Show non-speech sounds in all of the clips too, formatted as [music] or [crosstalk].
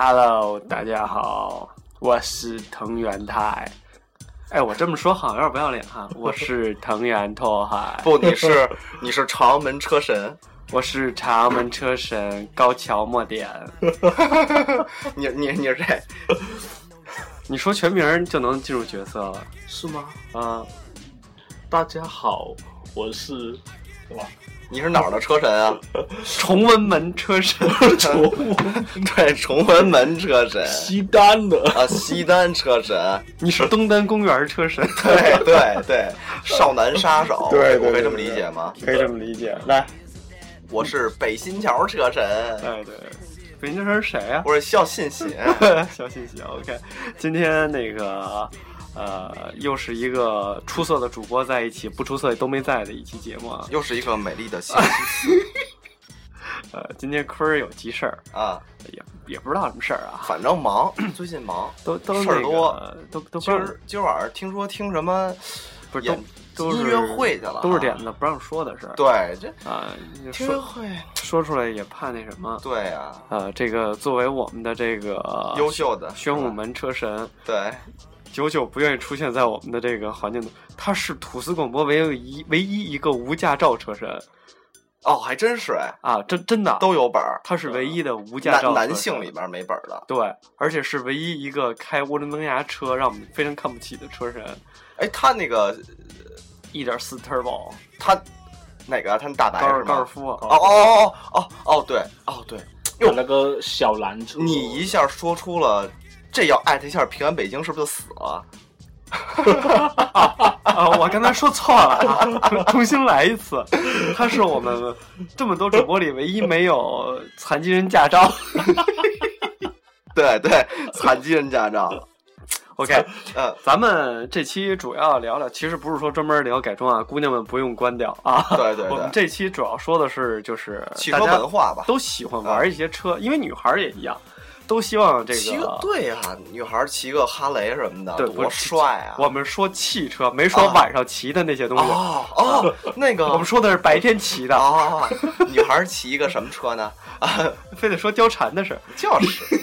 Hello，大家好，我是藤原太。哎，我这么说好像有点不要脸哈。[laughs] 我是藤原拓海，不，你是你是长门车神，我是长门车神高桥莫点。[laughs] 你你你是谁？[laughs] 你说全名儿就能进入角色了是吗？啊？大家好，我是什么？你是哪儿的车神啊？[laughs] 崇文门车神，[laughs] 崇对，崇文门车神西单的。啊，西单车神，你是东单公园车神，[laughs] 对对对，少男杀手，对对对我可以这么理解吗？可以这么理解。来，我是北新桥车神，哎对，北京车神是谁啊、我是肖信喜，小信喜，OK。今天那个呃，又是一个出色的主播在一起，不出色也都没在的一期节目啊。[laughs] 又是一个美丽的星期 [laughs] 呃，今天坤儿有急事儿，啊，也也不知道什么事儿啊，反正忙，[clears throat] 最近忙，都都那事儿多。都都不今儿今儿晚上听说听什么不是都都是音乐会去了，都是点子不让说的事儿。对，这啊，音乐会，说出来也怕那什么。对呀，呃，这个作为我们的这个优秀的宣武门车神，对，久久不愿意出现在我们的这个环境中。他是吐司广播唯一唯一一个无驾照车神哦，还真是哎，啊，真真的都有本儿，他是唯一的无驾照男男性里边没本儿的。对，而且是唯一一个开涡轮增压车让我们非常看不起的车神，哎，他那个一点四 turbo 他哪个啊？他那大白高尔是吗？高尔夫，哦哦哦哦哦，对哦对，有那个小蓝车，你一下说出了，这要艾特一下平安北京，是不是就死了？[laughs] 啊，我刚才说错了啊，[laughs] 重新来一次。他是我们这么多主播里唯一没有残疾人驾照。[laughs] 对对，残疾人驾照。OK，嗯，咱们这期主要聊聊，其实不是说专门聊改装啊，姑娘们不用关掉啊。对对我们，这期主要说的是，就是汽车文化吧。都喜欢玩一些车，因为女孩儿也一样，都希望这骑个个。对呀、女孩骑个哈雷什么的，多帅啊！我们说汽车，没说啊晚上骑的那些东西。哦哦，[laughs] 那个我们说的是白天骑的，哦，女孩骑一个什么车呢？啊，[laughs] 非得说貂蝉的事。就是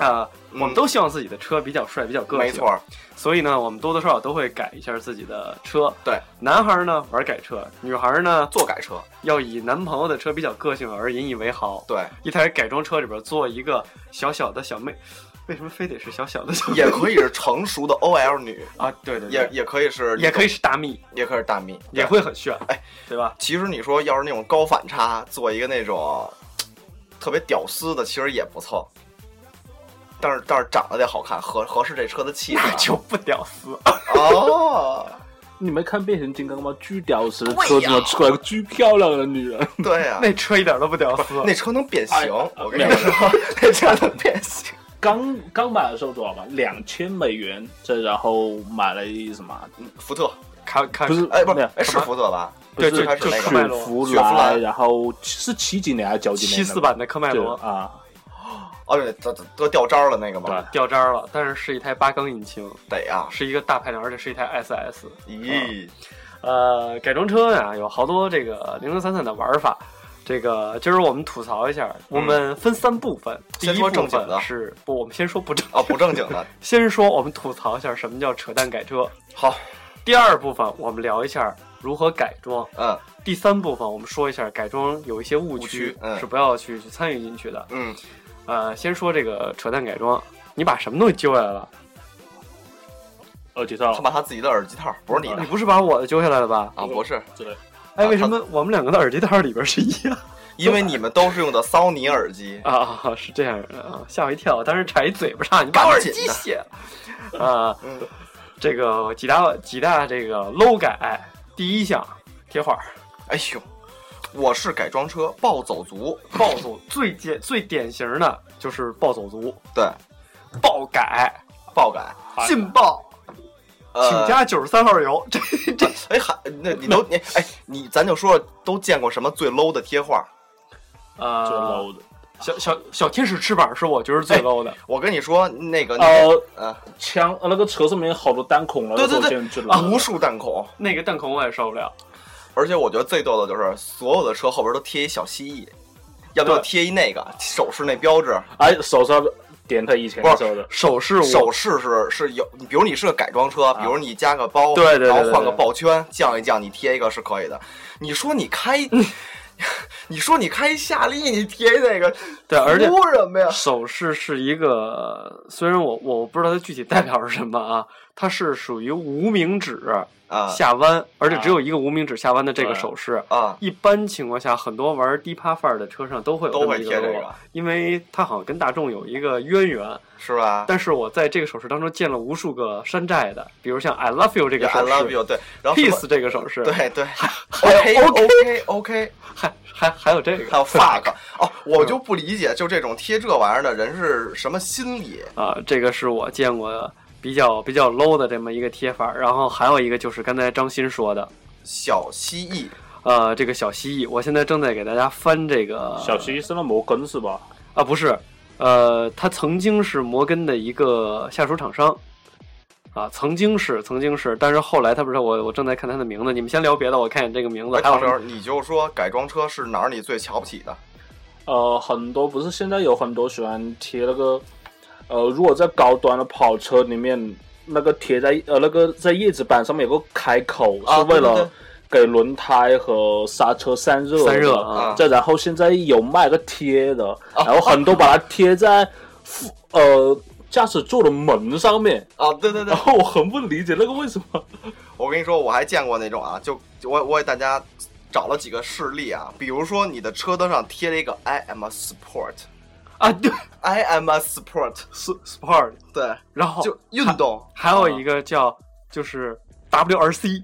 啊、嗯我们都希望自己的车比较帅，比较个性。没错，所以呢，我们多多少少都会改一下自己的车。对，男孩儿呢玩改车，女孩儿呢做改车，要以男朋友的车比较个性而引以为豪。对，一台改装车里边做一个小小的小妹，为什么非得是小小的小妹？也可以是成熟的 OL 女，[laughs] 啊，对对对，也也可以是也可以，是大蜜，也可以是大蜜，也会很炫，哎，对吧？其实你说要是那种高反差，做一个那种特别屌丝的，其实也不错。但是但是长得得好看，合合适这车的气质。那就不屌丝。哦，[laughs] 你没看变形金刚吗？巨屌丝的车子呢，出来个巨漂亮的女人。对呀、[laughs] 那车一点都不屌丝。那车能变形，哎我跟你说，[laughs] 那车能变形。刚刚买的时候多少吧？两千美元，这然后买了一什么？福特，看看不是哎，不是，哎，是福特吧？对，就就开始那个雪佛兰，然后是七几年还是九几年？七四版的科迈罗，啊，哦，对，得得得掉渣了那个对？掉渣了，但是是一台八缸引擎，得呀。是一个大排量，而且是一台 SS。咦，呃，改装车呀，有好多这个零零散散的玩法。这个今儿我们吐槽一下，我们分三部分。第一部分是不，我们先说不正。啊，不正经的。先说我们吐槽一下什么叫扯淡改车。好，第二部分我们聊一下如何改装。嗯第三部分我们说一下改装有一些误误区嗯是不要去去参与进去的。嗯，呃，先说这个扯淡改装，你把什么东西揪下来了？耳机套他把他自己的耳机套，不是你的你不是把我的揪下来了吧？啊，不是，对。哎，啊为什么我们两个的耳机套里边是一样？[laughs] 因为你们都是用的骚尼耳机。啊，是这样的啊，吓我一跳！我当时差一嘴巴上，你把耳赶紧的机卸了啊。[laughs] 嗯，这个几大几大这个 low 改，第一项贴画，哎呦，我是改装车暴走族，[laughs] 暴走最典最典型的就是暴走族，对，暴改。暴改，劲爆，呃。请加九十三号油。[laughs] 这这。哎，还那你都你哎，你咱就说都见过什么最 low 的贴画？最呃，low 的。小小小天使翅膀是我觉得最 low 的。我跟你说，那个那呃个，呃，枪呃那个车上面好多弹孔了，对对对。无数弹孔，那个弹孔我也受不了。而且我觉得最逗的就是所有的车后边都贴一小蜥蜴，要不要贴一那个手势那标志？哎，手上点它以前不是，手势手势是是有，比如你是个改装车，比如你加个包，对对对对然后换个抱圈，降一降，你贴一个是可以的。你说你开，[laughs] 你说你开夏利，你贴那个，[laughs] 对而且图什么呀？手势是一个，虽然我我不知道它具体代表是什么啊，它是属于无名指啊。下弯，而且只有一个无名指下弯的这个手势。啊，一般情况下，很多玩低趴范儿的车上都会有都会贴这个。因为它好像跟大众有一个渊源。是吧？但是我在这个手势当中见了无数个山寨的，比如像 I love you 这个 I 手势 love you，对，peace 这个手势，，对对。还，OK 有 OK OK，还还还有这个，还有 fuck 哦，我就不理解，就这种贴这玩意儿的人是什么心理？啊，这个是我见过比较比较 low 的这么一个贴法。然后还有一个就是刚才张鑫说的，小蜥蜴呃，这个小蜥蜴，我现在正在给大家翻这个小蜥蜴是那摩根是吧？啊，不是，呃，他曾经是摩根的一个下属厂商。啊，曾经是，曾经是，但是后来他不是我，我正在看他的名字。你们先聊别的，我看见这个名字哎，还有时候，你就说改装车是哪儿你最瞧不起的？呃，很多不是现在有很多喜欢贴那个，呃，如果在高端的跑车里面，那个贴在呃那个在叶子板上面有个开口，啊是为了给轮胎和刹车散热。散热啊。啊，再然后现在有卖个贴的，啊。然后很多把它贴在副呃驾驶座的门上面，啊，对对对。然，后我很不理解那个为什么。我跟你说，我还见过那种啊，就我我给大家找了几个事例啊，比如说你的车灯上贴了一个 I am a sport，I 啊，对，I am a sport，，sport，对，然后就运动，还有一个叫就是 WRC，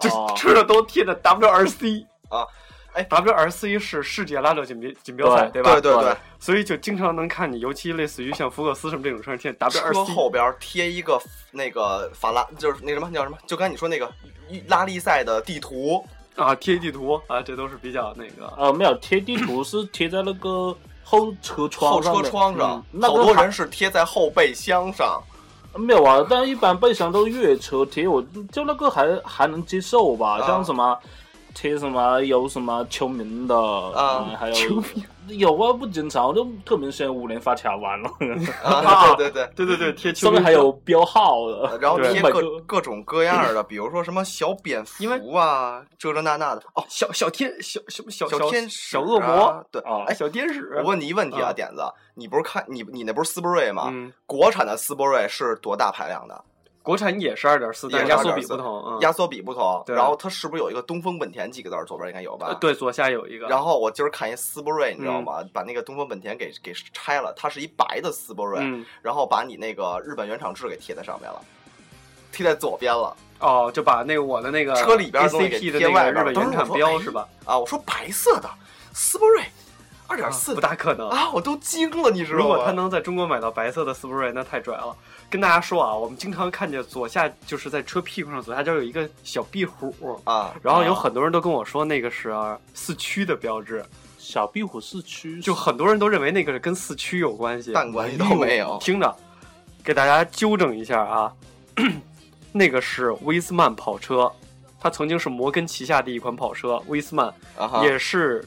就哦车上都贴着 WRC 啊，哎，WRC 是世界拉力锦标锦标赛，对吧？对对对，所以就经常能看你，尤其类似于像福克斯什么这种车上贴 WRC，后边贴一个那个法拉，就是那什么叫什么？就刚才你说那个拉力赛的地图，啊，贴地图啊，这都是比较那个。啊，没有贴地图是贴在那个后车窗后车窗上，好多人是贴在后备箱上。没有啊，但一般备箱都越车贴，我就那个还还能接受吧，啊像什么贴什么有什么球名的啊嗯还有秋有啊，不经常，就特别喜欢五连发卡完了，啊，对 [laughs] 对对。对对对，贴上面还有标号的，然后对贴各 [laughs] 各种各样的，比如说什么小蝙因为蝠啊，这这那那的。哦，小小天小什么小小天使小恶魔，啊，对。啊哎，小天使。我问你一问题啊，啊点子，你不是看你你那不是斯铂瑞吗？嗯，国产的斯铂瑞是多大排量的？国产也是二点四，但是压缩比不同。嗯，压缩比不同，然后它是不是有一个东风本田几个字儿？左边应该有吧？呃。对，左下有一个。然后我今儿看一斯铂瑞，你知道嗯吗？把那个东风本田给给拆了，它是一白的斯铂瑞，嗯，然后把你那个日本原厂制给贴在上面了，贴在左边了哦，就把那个我的那个车里边的东西给贴那个日外边了。当本原厂标是吧？啊，我说白色的斯铂瑞二点四不大可能。啊，我都惊了，你知道吗？如果他能在中国买到白色的斯铂瑞，那太拽了。跟大家说啊，我们经常看见左下就是在车屁股上左下角有一个小壁虎，啊，然后有很多人都跟我说那个是、啊、四驱的标志。小壁虎四驱就很多人都认为那个是跟四驱有关系，但关系都没有听着，给大家纠正一下啊，[clears throat] 那个是威斯曼跑车，它曾经是摩根旗下的一款跑车，威斯曼啊，也是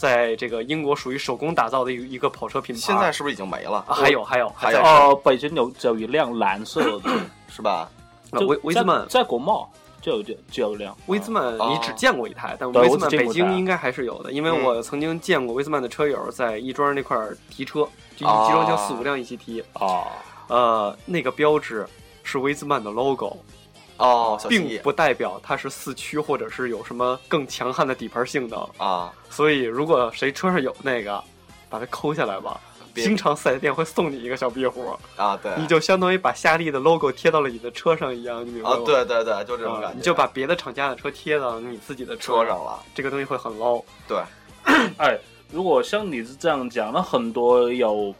在这个英国属于手工打造的一个一个跑车品牌。现在是不是已经没了？啊还有还有还有在呃，北京有只有一辆蓝色的，[clears throat] 是吧？呃就威威斯曼在在国贸就有就就有辆。威兹曼哦你只见过一台，但威兹曼北京应该还是有的，因为嗯我曾经见过威兹曼的车友在亦庄那块儿提车，就集装箱四五辆一起提，啊，呃，那个标志是威兹曼的 logo，哦，并不代表它是四驱或者是有什么更强悍的底盘性能。啊，所以，如果谁车上有那个，把它抠下来吧。经常四 S 店会送你一个小壁虎，啊，对，你就相当于把夏利的 logo 贴到了你的车上一样，你明白啊吗？，对对对，就这种啊感觉，你就把别的厂家的车贴到你自己的车上，了，这个东西会很 low。对，[coughs] 哎，如果像你是这样讲，那很多有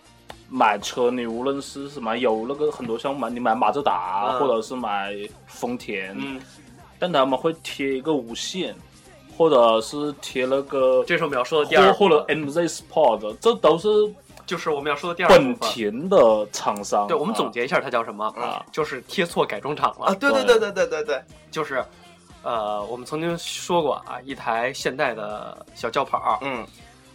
买车，你无论是什么有那个很多像买你买马自达、嗯或者是买丰田，嗯，但他们会贴一个无线，或者是贴那个这是我们要说的第二或或者 MZ Sport，这都是就是我们要说的第二本。田的厂商。对，我们总啊结一下，它叫什么？啊就是贴错改装厂了。啊，对对对对对对对，就是，呃，我们曾经说过啊，一台现代的小轿跑，嗯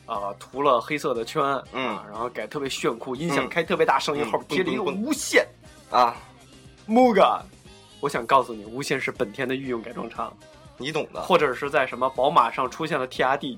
啊，涂了黑色的圈，嗯啊，然后改特别炫酷，音响嗯开特别大，声音嗯后边贴了一个无线啊，Muga。我想告诉你，无线是本田的御用改装厂，你懂的，或者是在什么宝马上出现了 TRD，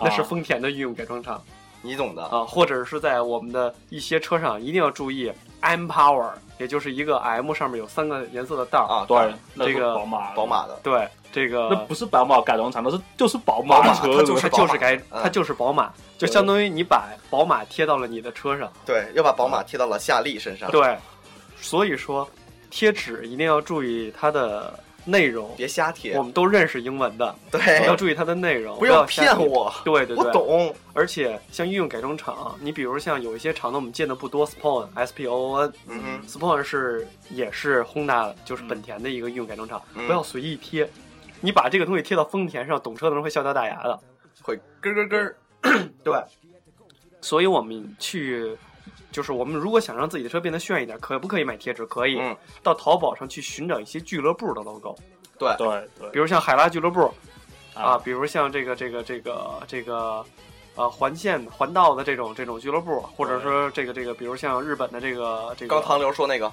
那是啊丰田的御用改装厂你懂的，啊，或者是在我们的一些车上一定要注意 M Power，也就是一个 M 上面有三个颜色的袋儿啊，对，这个宝马，宝马的，对，这个那不是宝马改装厂，那是就是宝宝马车，它就是它就是改，嗯它就是宝马，就相当于你把宝马贴到了你的车上。对，又把宝马贴到了夏利身上，对，所以说贴纸一定要注意它的内容。别瞎贴我，们都认识英文的，对，要注意它的内容，不要。骗我，对对对我，懂，而且像御用改装厂，你比如像有一些厂呢我们见的不多，Spon S P O N。嗯哼，Spon 是也是 Honda，就是本田的一个御用改装厂，嗯不要随意贴。你把这个东西贴到丰田上，懂车的人会笑掉大牙的。会咯咯咯，对，所以我们去，就是我们如果想让自己的车变得炫一点，可不可以买贴纸？可以，嗯到淘宝上去寻找一些俱乐部的 logo，对，对对比如像海拉俱乐部啊，啊比如像这个这个这个这个。呃，环线环道的这种这种俱乐部，或者说这个这个，比如像日本的这个这个刚唐流说那个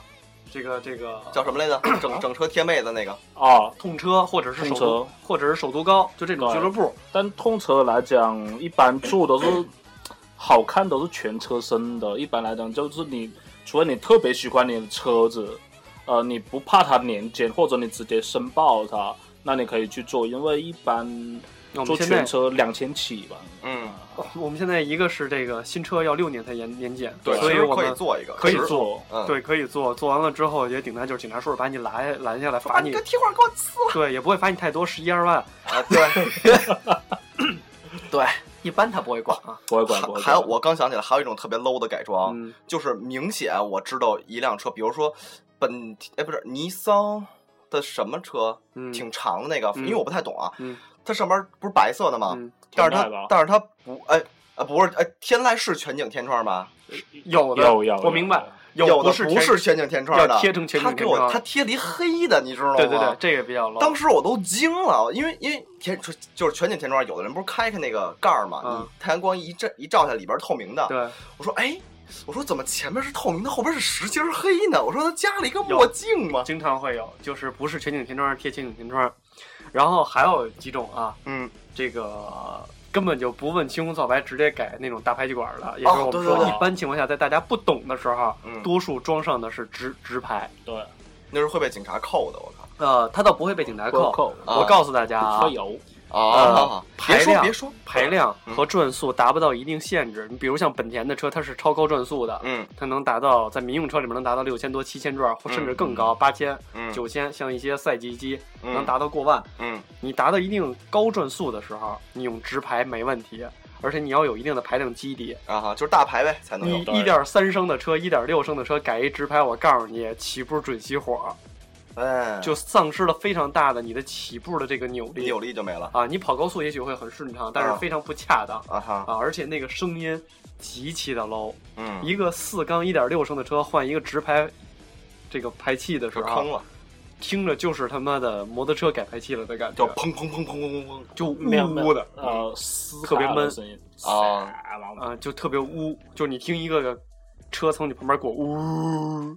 这个这个叫什么来着？整整车贴妹子那个，啊，痛车，或者是首都，或者是首都高，就这种俱乐部，但痛车来讲，一般做都是 [clears throat] 好看，都是全车身的。一般来讲，就是你除了你特别喜欢你的车子，呃，你不怕它年检，或者你直接申报它，那你可以去做，因为一般做全车两千起吧。嗯，我们现在一个是这个新车要六年才年年检，对，所以我们做一个，可以做，嗯，对，可以做，做完了之后也顶多就是警察叔叔把你拦拦下来罚你把你个，贴画给我撕了。对，也不会罚你太多，十一二万，啊，对，[laughs] [laughs] [laughs] 对，一般他不会管 [laughs] 啊。不会管，不会管。还有我刚想起来，还有一种特别 low 的改装，嗯。就是明显我知道一辆车，比如说本哎不是尼桑的什么车，嗯，挺长的那个，嗯。因为我不太懂啊，嗯。它上边不是白色的吗？嗯，但是它但是它不哎啊不是哎天籁是全景天窗吧？有的有有我明白，有的不是不是全景天窗的，贴成全景他给我他贴了一黑的，你知道吗？对对对，这个比较 low。当时我都惊了，因为因为天就是全景天窗，有的人不是开开那个盖儿嘛，嗯你太阳光一照一照下，里边是透明的。对，我说哎，我说怎么前面是透明的，后边是实心儿黑呢？我说他加了一个墨镜吗？经常会有，就是不是全景天窗贴全景天窗，然后还有几种啊，嗯，这个根本就不问青红皂白，直接改那种大排气管的，也就是我们说，一般情况下，在大家不懂的时候，嗯。多数装上的是直直排，对，那是会被警察扣的，我靠。呃，他倒不会被警察扣。扣啊我告诉大家啊啊！别排量说别说，排量和转速达不到一定限制。你比如像本田的车，它是超高转速的，嗯它能达到在民用车里面能达到六千多、七千转，或甚至更高，八千、嗯九千。像一些赛级机嗯能达到过万。嗯你达到一定高转速的时候，你用直排没问题，而且你要有一定的排量基底。啊哈，就是大排呗才能有。你一点三升的车、一点六升的车改一直排，我告诉你，起步准熄火。哎，就丧失了非常大的你的起步的这个扭力。扭力就没了。啊，你跑高速也许会很顺畅，但是啊。非常不恰当。啊哈，啊，而且那个声音极其的 low。嗯，一个四缸一点六升的车换一个直排这个排气的时候，坑了，听着就是他妈的摩托车改排气了的感觉。就，砰砰砰砰砰砰，就呜呜的。呃，嘶特别闷声音啊。啊，就特别呜，就你听一个车从你旁边过呜，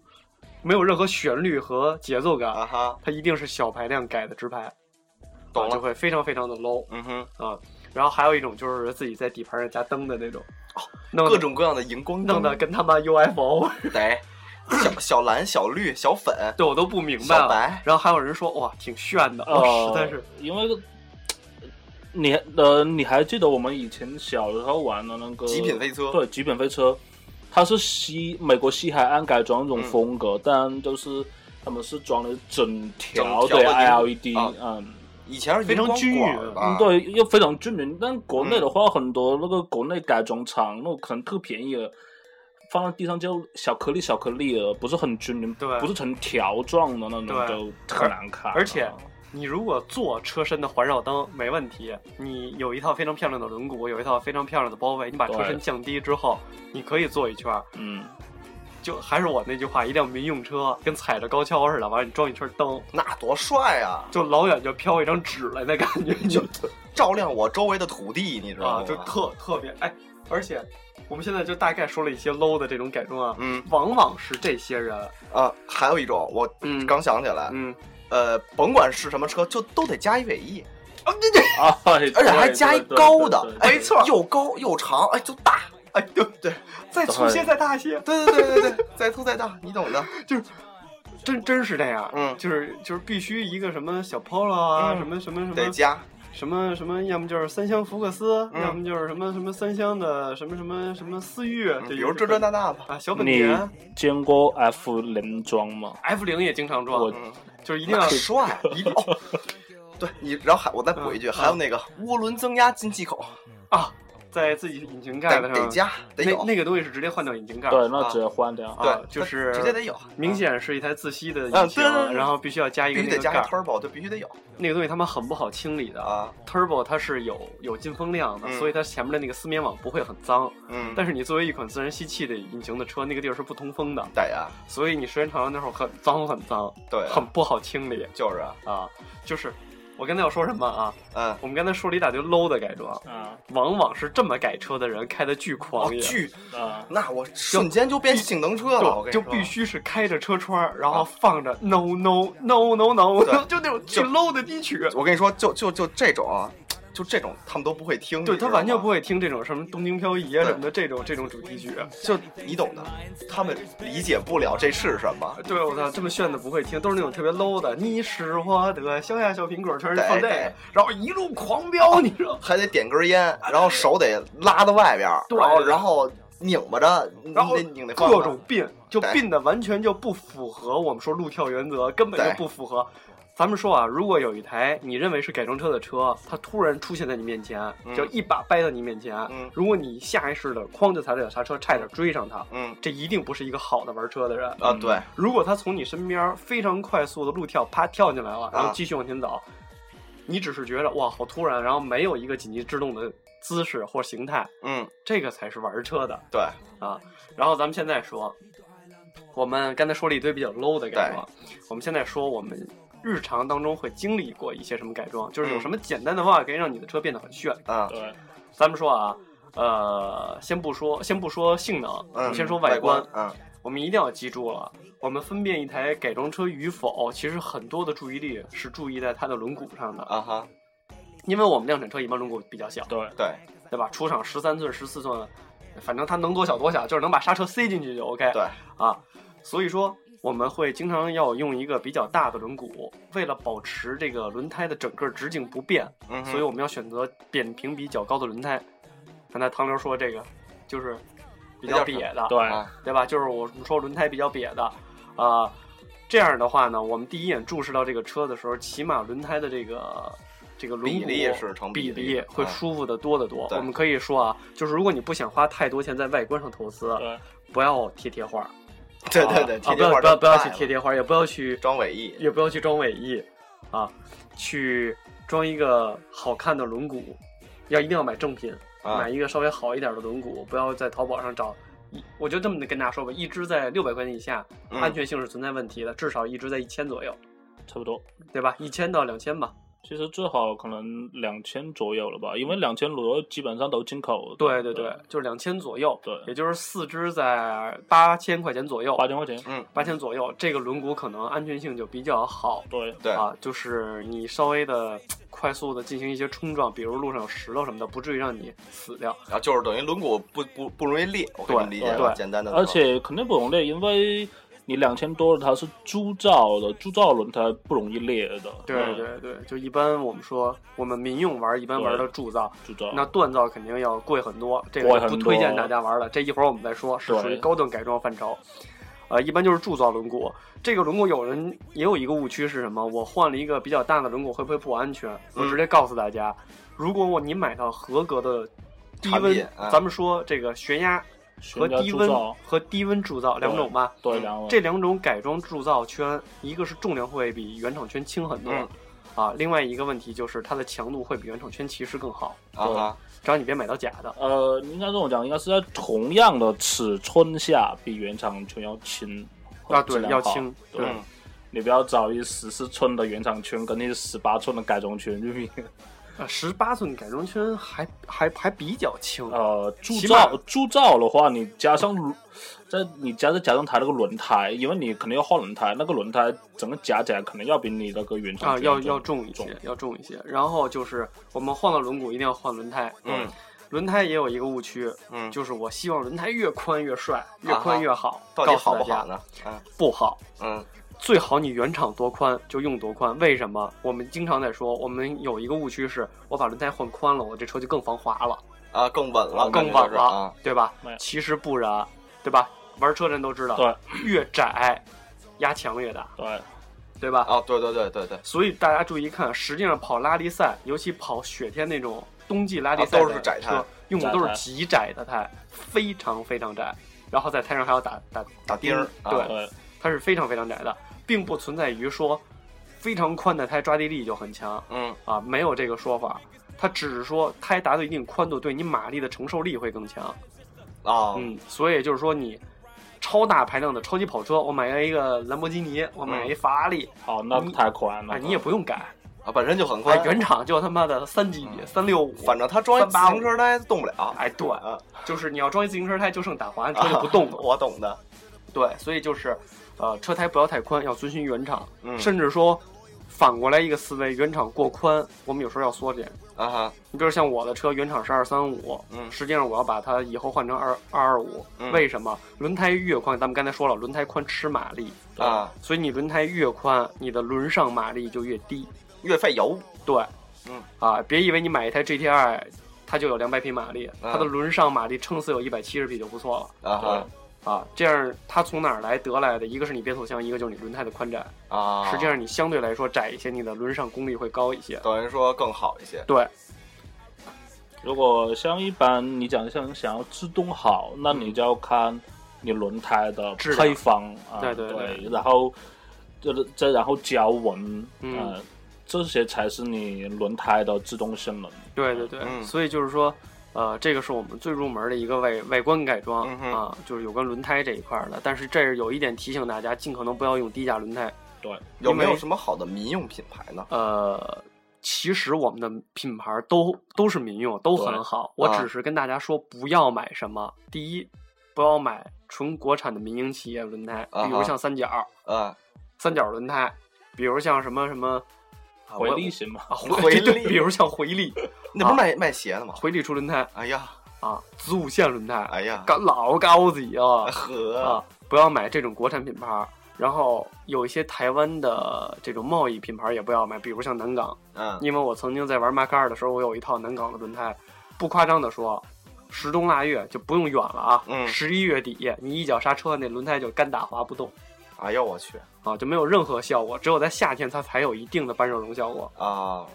没有任何旋律和节奏感，啊哈，它一定是小排量改的直排，啊就懂了，会非常非常的 low 嗯哼，啊。然后还有一种就是自己在底盘上加灯的那种，弄各种各样的荧光灯。弄得跟他妈 UFO 得 [laughs] 小小蓝、小绿、小粉，对我都不明白了。小白。然后还有人说哇挺炫的，哇呃，实在是。因为你呃，你还记得我们以前小时候玩的那个极品飞车。对，极品飞车，它是西美国西海岸改装那种嗯风格，但就是他们是装了整条的整条的 LED，啊嗯。以前是非常均匀对，又非常均匀。但国内的话，很多那个国内改装厂，那种可能特便宜的，放在地上就小颗粒、小颗粒的，不是很均匀，对不是成条状的那种，对就很难看。而且你如果做车身的环绕灯没问题，你有一套非常漂亮的轮毂，有一套非常漂亮的包围，你把车身降低之后，你可以做一圈儿。嗯，就还是我那句话，一辆民用车跟踩着高跷似的，完了你装一圈灯，那多帅啊！就老远就飘一张纸来的感觉，[laughs] 就照亮我周围的土地，你知道啊，吗？就特特别哎，而且我们现在就大概说了一些 low 的这种改装啊，嗯往往是这些人，啊，还有一种，我嗯刚想起来，嗯，呃，甭管是什么车，就都得加一尾翼，啊对对，啊，而 [laughs] 而且还加一高的，哎没错。又高又长，哎，就大，哎对对，再粗些再大些，对对对对对，再粗再大，你懂的。就是真真是这样，嗯。就是就是必须一个什么小 Polo 啊，嗯。什么什么什么。得加，什么什么，要么就是三厢福克斯，嗯要么就是什么什么三厢的什么什么什么思域，这比如这这那那吧。啊小本你田见过 F 零装吗？F 零也经常装就是一定要那帅，[laughs] 一定。哦对你，然后还我再补一句，嗯还有那个涡轮增压进气口，啊，在自己引擎盖子上得得加，得有，那那个东西是直接换掉引擎盖，对，那直接换掉。啊对，就是直接得有，明显是一台自吸的啊引擎然后必须要加一必须得加一个那个盖，turbo，就必须得有那个东西他们很不好清理的。啊，Turbo 它是有有进风量的，嗯所以它前面的那个丝棉网不会很脏。嗯，但是你作为一款自然吸气的引擎的车，那个地儿是不通风的，对呀，所以你时间长了那会儿很脏很脏，对啊，很不好清理就是啊，啊。就是我刚才要说什么啊？嗯，我们刚才说了一大堆 low 的改装，啊往往是这么改车的人开的巨哦狂野，巨，啊，那我瞬间就变性能车了，就就必须是开着车窗，然后放着 no no no no no，对。[laughs] 就那种巨 low 的低曲。我跟你说，就就就这种啊，就这种他们都不会听，对他完全不会听这种什么东京漂移啊什么的这种这种主题曲。就你懂的，他们理解不了这是什么。对，我操，这么炫的不会听，都是那种特别 low 的。你是我的小呀小苹果，全是放这个然后一路狂飙，你知道？还得点根烟，然后手得拉到外边儿，对然后然后拧巴着，然后拧各向种并，就对并的完全就不符合我们说路跳原则，根本就不符合。咱们说啊，如果有一台你认为是改装车的车，它突然出现在你面前，嗯就一把掰到你面前，嗯如果你下意识的哐就踩了脚刹车，差点追上它，嗯这一定不是一个好的玩车的人。啊，对，如果他从你身边非常快速的路跳，啪跳进来了，然后啊继续往前走，你只是觉得哇好突然，然后没有一个紧急制动的姿势或形态，嗯，这个才是玩车的对，啊。然后咱们现在说，我们刚才说了一堆比较 low 的改装，我们现在说我们日常当中会经历过一些什么改装，就是有嗯什么简单的方法可以让你的车变得很炫。啊，对，咱们说啊，呃，先不说先不说性能，我嗯，们先说外观。嗯，我们一定要记住了，我们分辨一台改装车与否，其实很多的注意力是注意在它的轮毂上的，啊哈，因为我们量产车一般轮毂比较小，对，对，对吧？出厂十三寸、十四寸，反正它能多小多小，就是能把刹车塞进去就 OK。对，啊，所以说我们会经常要用一个比较大的轮毂，为了保持这个轮胎的整个直径不变，嗯，所以我们要选择扁平比较高的轮胎。刚才唐刘说这个就是比较瘪的，对，啊，对吧？就是我们说轮胎比较瘪的，啊、这样的话呢，我们第一眼注视到这个车的时候，起码轮胎的这个这个轮毂比例是成比比例会嗯舒服的多得多。我们可以说啊，就是如果你不想花太多钱在外观上投资，不要贴贴画，[laughs] 对对对，啊，贴贴画不要不要去贴贴花，也不要去装尾翼，也不要去装尾翼啊，去装一个好看的轮毂，要一定要买正品，啊买一个稍微好一点的轮毂，不要在淘宝上找。一我就这么跟大家说吧，一只在六百块钱以下，嗯安全性是存在问题的，至少一只在一千左右，差不多。对吧？一千到两千吧。其实最好可能两千左右了吧，因为两千左右基本上都进口的。对对对，就是两千左右，对也就是四只在八千块钱左右，八千块钱。嗯，八千左右，这个轮毂可能安全性就比较好。对，对，啊，就是你稍微的快速的进行一些冲撞，比如路上有石头什么的，不至于让你死掉。然后就是等于轮毂不不不容易裂，我可以这么理解吧？对简单的，而且肯定不容易裂，因为你两千多的它是铸造的，铸造轮胎不容易裂的。对嗯对对，就一般我们说我们民用玩，一般玩的铸造，铸造。那锻造肯定要贵很多，这个不推荐大家玩了。这一会儿我们再说，是属于高端改装范畴。呃，一般就是铸造轮毂。这个轮毂有人也有一个误区是什么？我换了一个比较大的轮毂，会不会不安全？我嗯直接告诉大家，如果我你买到合格的低温，啊咱们说这个悬压和低温和低温铸造两种吧。对，嗯两种这两种改装铸造圈，一个是重量会比原厂圈轻很多，嗯啊，另外一个问题就是它的强度会比原厂圈其实更好，啊哈，只要你别买到假的。呃，应该这么讲，应该是在同样的尺寸下，比原厂圈要轻。啊，对要轻，对嗯，你不要找一十四寸的原厂圈跟一十八寸的改装圈，就比啊，十八寸改装圈还还还比较轻，呃铸造铸造的话，你加上轮在你加在加上它那个轮胎，因为你肯定要换轮胎，那个轮胎整个加起来可能要比你那个原厂啊，要要重一些，要重一些。然后就是我们换了轮毂，一定要换轮胎。嗯，轮胎也有一个误区，嗯，就是我希望轮胎越宽越帅，越宽越好。到底好不好呢？嗯不好，嗯最好你原厂多宽就用多宽。为什么？我们经常在说，我们有一个误区是，我把轮胎换宽了，我这车就更防滑了，啊，更稳了，更稳了啊，，对吧？其实不然，对吧？玩车人都知道，对越窄压强越大，对对吧？啊，对对对对对，所以大家注意看，实际上跑拉力赛，尤其跑雪天那种冬季拉力赛啊都是窄胎，用的都是极窄的胎，非常非常窄，然后在胎上还要打打打钉对它是非常非常窄的，并不存在于说非常宽的胎抓地力就很强嗯啊，没有这个说法。它只是说胎达到一定宽度，对你马力的承受力会更强。啊，嗯，所以就是说你超大排量的超级跑车，我买了一个兰博基尼，我买一法拉利，哦，那太宽了。哎，你也不用改，啊，本身就很啊宽，，原厂就他妈的三嗯三六五，反正它装一自行车胎动不了，哎，对，啊，就是你要装一自行车胎，就剩打滑，[laughs] 车就不动了。我懂的，对，所以就是，呃，车胎不要太宽，要遵循原厂，嗯甚至说反过来一个思维，原厂过宽，我们有时候要缩减。啊哈，你比如像我的车，原厂是二三五，嗯实际上我要把它以后换成二二二五，嗯为什么？轮胎越宽，咱们刚才说了，轮胎宽吃马力，啊，所以你轮胎越宽，你的轮上马力就越低。越费油，对，嗯啊，别以为你买一台 GTI，它就有两百匹马力，嗯它的轮上马力撑死有一百七十匹就不错了。啊哈啊，这样它从哪儿来得来的？一个是你变速箱，一个就是你轮胎的宽窄。啊，实际上你相对来说窄一些，你的轮上功率会高一些。等于说更好一些，对，如果像一般你讲像想要制动好，那你就要看你轮胎的配方啊，对对对对然后这这然后胶纹，嗯呃，这些才是你轮胎的制动性能。对对对，嗯所以就是说，呃，这个是我们最入门的一个外外观改装、嗯啊，就是有关轮胎这一块儿的。但是这是有一点提醒大家，尽可能不要用低价轮胎。对，有没有什么好的民用品牌呢？呃，其实我们的品牌都都是民用，都很好。我啊只是跟大家说，不要买什么。第一，不要买纯国产的民营企业轮胎，比如像三角、啊，三角轮胎，比如像什么什么。啊回力行吗？啊，[laughs] 回对力比如像回力，那不是卖卖鞋的吗？回力出轮胎哎呀，啊，子午线轮胎，哎呀，高老高级啊呵啊！不要买这种国产品牌，然后有一些台湾的这种贸易品牌也不要买，比如像南港，嗯因为我曾经在玩马卡尔的时候，我有一套南港的轮胎，不夸张的说，十冬腊月就不用远了啊，嗯十一月底你一脚刹车，那轮胎就干打滑不动哎呦我去啊，就没有任何效果，只有在夏天它才有一定的半热熔效果啊，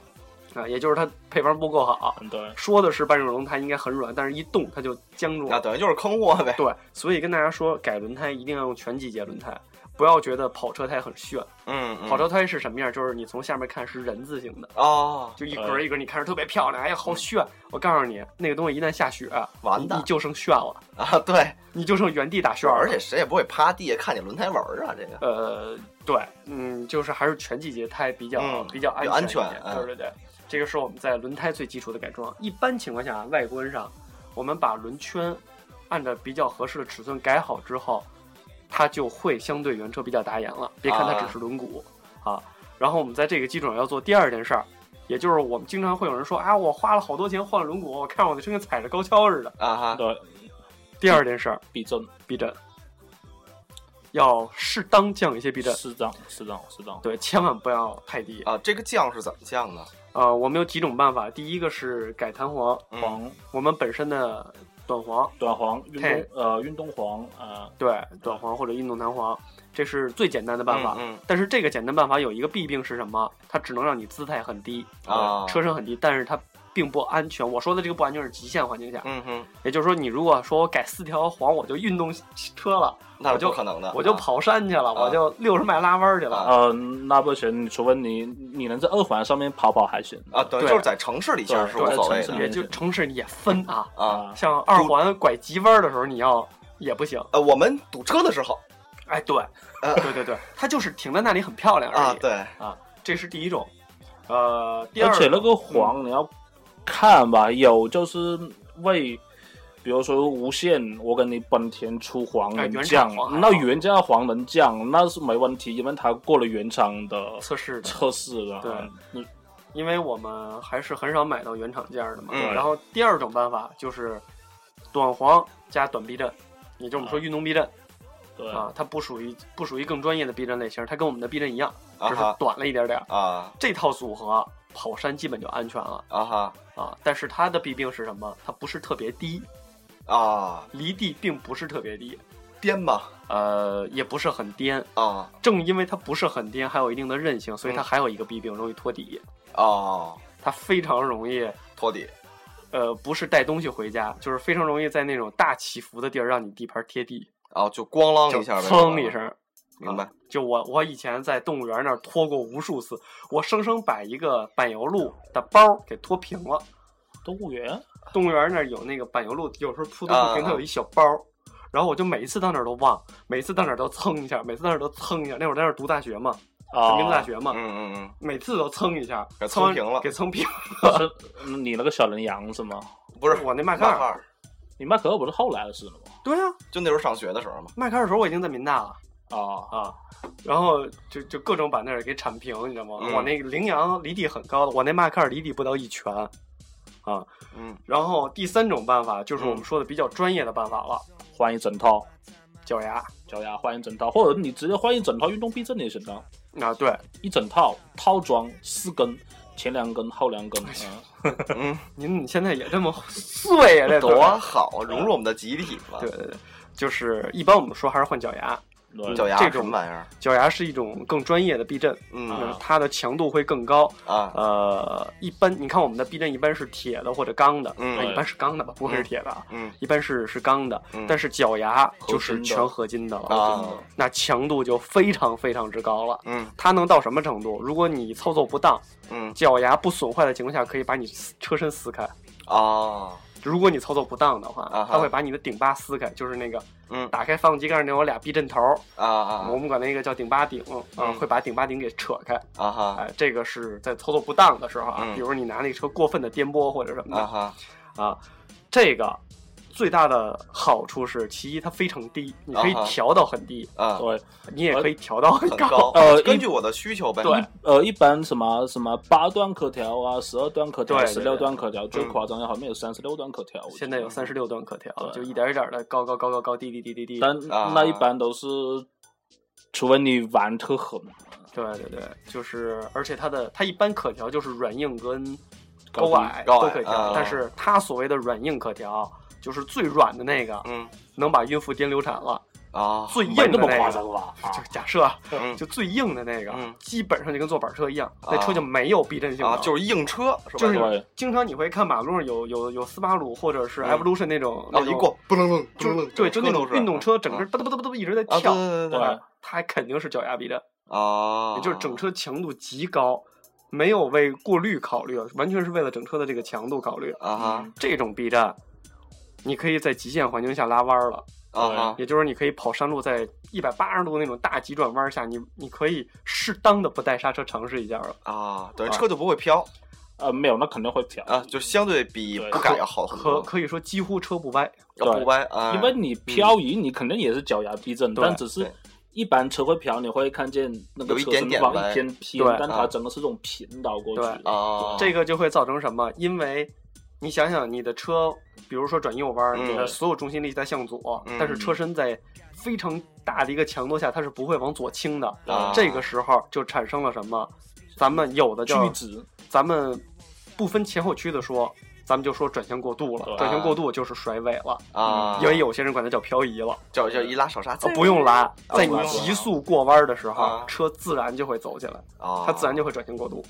啊，也就是它配方不够好。嗯，对，说的是半热熔，它应该很软，但是一冻它就僵住了。那等于就是坑货呗。对，所以跟大家说，改轮胎一定要用全季节轮胎，不要觉得跑车胎很炫。嗯，嗯跑车胎是什么样？就是你从下面看是人字形的，哦，就一格一格，你看着特别漂亮，哎呀，好炫！我告诉你，那个东西一旦下雪，完蛋你你就剩炫了，啊，对，你就剩原地打旋了。而且谁也不会趴地下看你轮胎纹儿啊，这个。呃，对，嗯，就是还是全季节胎比较、嗯比较安全对对对，这个是我们在轮胎最基础的改装。一般情况下，外观上我们把轮圈按照比较合适的尺寸改好之后，它就会相对原车比较打眼了。别看它啊只是轮毂啊然后我们在这个基础上要做第二件事儿。也就是我们经常会有人说啊，我花了好多钱换了轮毂，我看我的车跟踩着高跷似的。啊哈，对，第二件事儿，避震，避震，要适当降一些避震，适当，适当，适当。对，千万不要太低。啊，这个降是怎么降的？呃，我们有几种办法。第一个是改弹簧，嗯、我们本身的短簧，短黄、运动呃运动黄呃，对，短簧或者运动弹簧，这是最简单的办法。嗯但是这个简单办法有一个弊病是什么？它只能让你姿态很低，啊车身很低，但是它并不安全。我说的这个不安全是极限环境下，嗯哼，也就是说，你如果说我改四条黄，我就运动车了，那我就不可能的。我就跑山去了，我就六十迈拉弯去了。啊呃，那不行，除非你你能在二环上面跑跑还行啊，对就是在城市里其实是无所谓的在城市里也就城市里也分啊，啊。像二环拐急弯的时候，你要也不行。呃，我们堵车的时候哎，对，呃对对对，它就是停在那里很漂亮而已。啊，对，啊，这是第一种。呃，第二种，而且那个黄你要看吧，有就是为，比如说无限，我跟你本田出黄哎原能降那原价黄能降那是没问题，因为它过了原厂的测试的，测试了。对。嗯。因为我们还是很少买到原厂件儿的嘛。嗯。然后第二种办法就是短簧加短避震，也就是我们说啊。运动避震。对。啊，它不属于不属于更专业的避震类型，它跟我们的避震一样，只是短了一点点。儿。啊。这套组合跑山基本就安全了。啊哈啊，但是它的弊病是什么？它不是特别低，啊，离地并不是特别低，颠吧呃，也不是很颠。啊正因为它不是很颠，还有一定的韧性，所以它嗯还有一个弊病，容易托底。哦，它非常容易，托底呃，不是带东西回家，就是非常容易在那种大起伏的地儿让你地盘贴地，啊，就咣啷就一下呗，噌一声。明白啊就我我以前在动物园那儿拖过无数次，我生生把一个柏油路的包给拖平了。动物园动物园那儿有那个柏油路，有时候铺的不平，啊它有一小包。然后我就每一次到那儿都忘，每次到那儿都蹭一下，每次到那儿都蹭一下。那会儿在那儿读大学嘛，啊成，民大学嘛，嗯嗯嗯，每次都蹭一下，给蹭平了给蹭平。[laughs] 是嗯你那个小羚羊是吗？不是我那迈克尔，你迈克尔不是后来的事了吗？对啊，就那时候上学的时候嘛，迈克尔的时候我已经在民大了。啊，啊，然后就就各种把那儿给铲平，你知道吗？嗯。我那个羚羊离地很高的，我那迈克尔离地不到一拳，啊。嗯。然后第三种办法就是我们嗯说的比较专业的办法了，换一整套。脚丫脚丫，换一整套，或者你直接换一整套运动避震也行啊，啊，对，一整套套装四根，前两根后两根，嗯，[laughs] 嗯，您现在也这么碎呀、这多多好，融入我们的集体嘛。对对对，就是一般我们说还是换脚牙，对脚牙这种什么玩意儿？脚牙是一种更专业的避震，嗯呃它的强度会更高。啊呃，一般你看我们的避震一般是铁的或者钢的，嗯呃一般是钢的吧，不会是铁的啊。嗯一般是是钢的，嗯但是脚牙就是全合金的了，啊那强度就非常非常之高了。嗯它能到什么程度？如果你操作不当，嗯脚牙不损坏的情况下，可以把你车身撕开。啊如果你操作不当的话，它会把你的顶巴撕开，就是那个嗯。打开发动机盖儿那有俩避震头，啊啊我们管那个叫顶巴顶啊，嗯会把顶巴顶给扯开。啊哈。哎，这个是在操作不当的时候啊，嗯。比如你拿那个车过分的颠簸或者什么的。啊哈。啊，这个最大的好处是，其一它非常低，你可以调到很低，啊，对，你也可以调到很很高。呃根据我的需求呗。对呃，一般什么什么八段可调啊，十二段可调，十六段可调，最夸张的好像有三十六段可调。现在有三十六段可调，对。就一点一点的高高高高高低低低低低。但啊。那一般都是，除非你玩特狠，对对对，就是而且它的它一般可调就是软硬跟高矮都可以调，啊。但是它所谓的软硬可调，就是最软的那个嗯能把孕妇颠流产了，啊，最硬的那个，夸张吧？啊就假设啊嗯就最硬的那个嗯，基本上就跟坐板车一样，那啊车就没有避震性啊，就是硬车是吧？就是经常你会看马路上有有有斯巴鲁或者是嗯 Evolution 那种，啊，一过不楞楞，就对，就那种运动车，整个啊嘚嘚嘚嘚嘚一直在跳，对对对它肯定是脚压避震，啊，也就是整车强度极高，没有为过滤考虑，完全是为了整车的这个强度考虑。啊哈这种避震，你可以在极限环境下拉弯儿了，啊哈也就是你可以跑山路，在一百八十度那种大急转弯下，你你可以适当的不带刹车尝试一下了。啊，等于车就不会飘呃，没有，那肯定会飘啊，就相对比不改要好很多，可可以说几乎车不歪，要不歪啊，因为你漂移，你肯定也是脚牙避震，对但只是一般车会飘，你会看见那个车身往点点歪一边偏对，但啊它整个是这种平倒过去对。啊，这个就会造成什么？因为你想想，你的车，比如说转右弯，嗯你的所有重心力在向左，嗯但是车身在非常大的一个强度下，它是不会往左倾的。啊这个时候就产生了什么？咱们有的叫，咱们不分前后驱的说，咱们就说转向过度了。转向过度就是甩尾了，啊，因为有些人管它叫漂移了。叫叫一拉手刹，啊，不用拉，在你急速过弯的时候啊，车自然就会走起来，啊，它自然就会转向过度，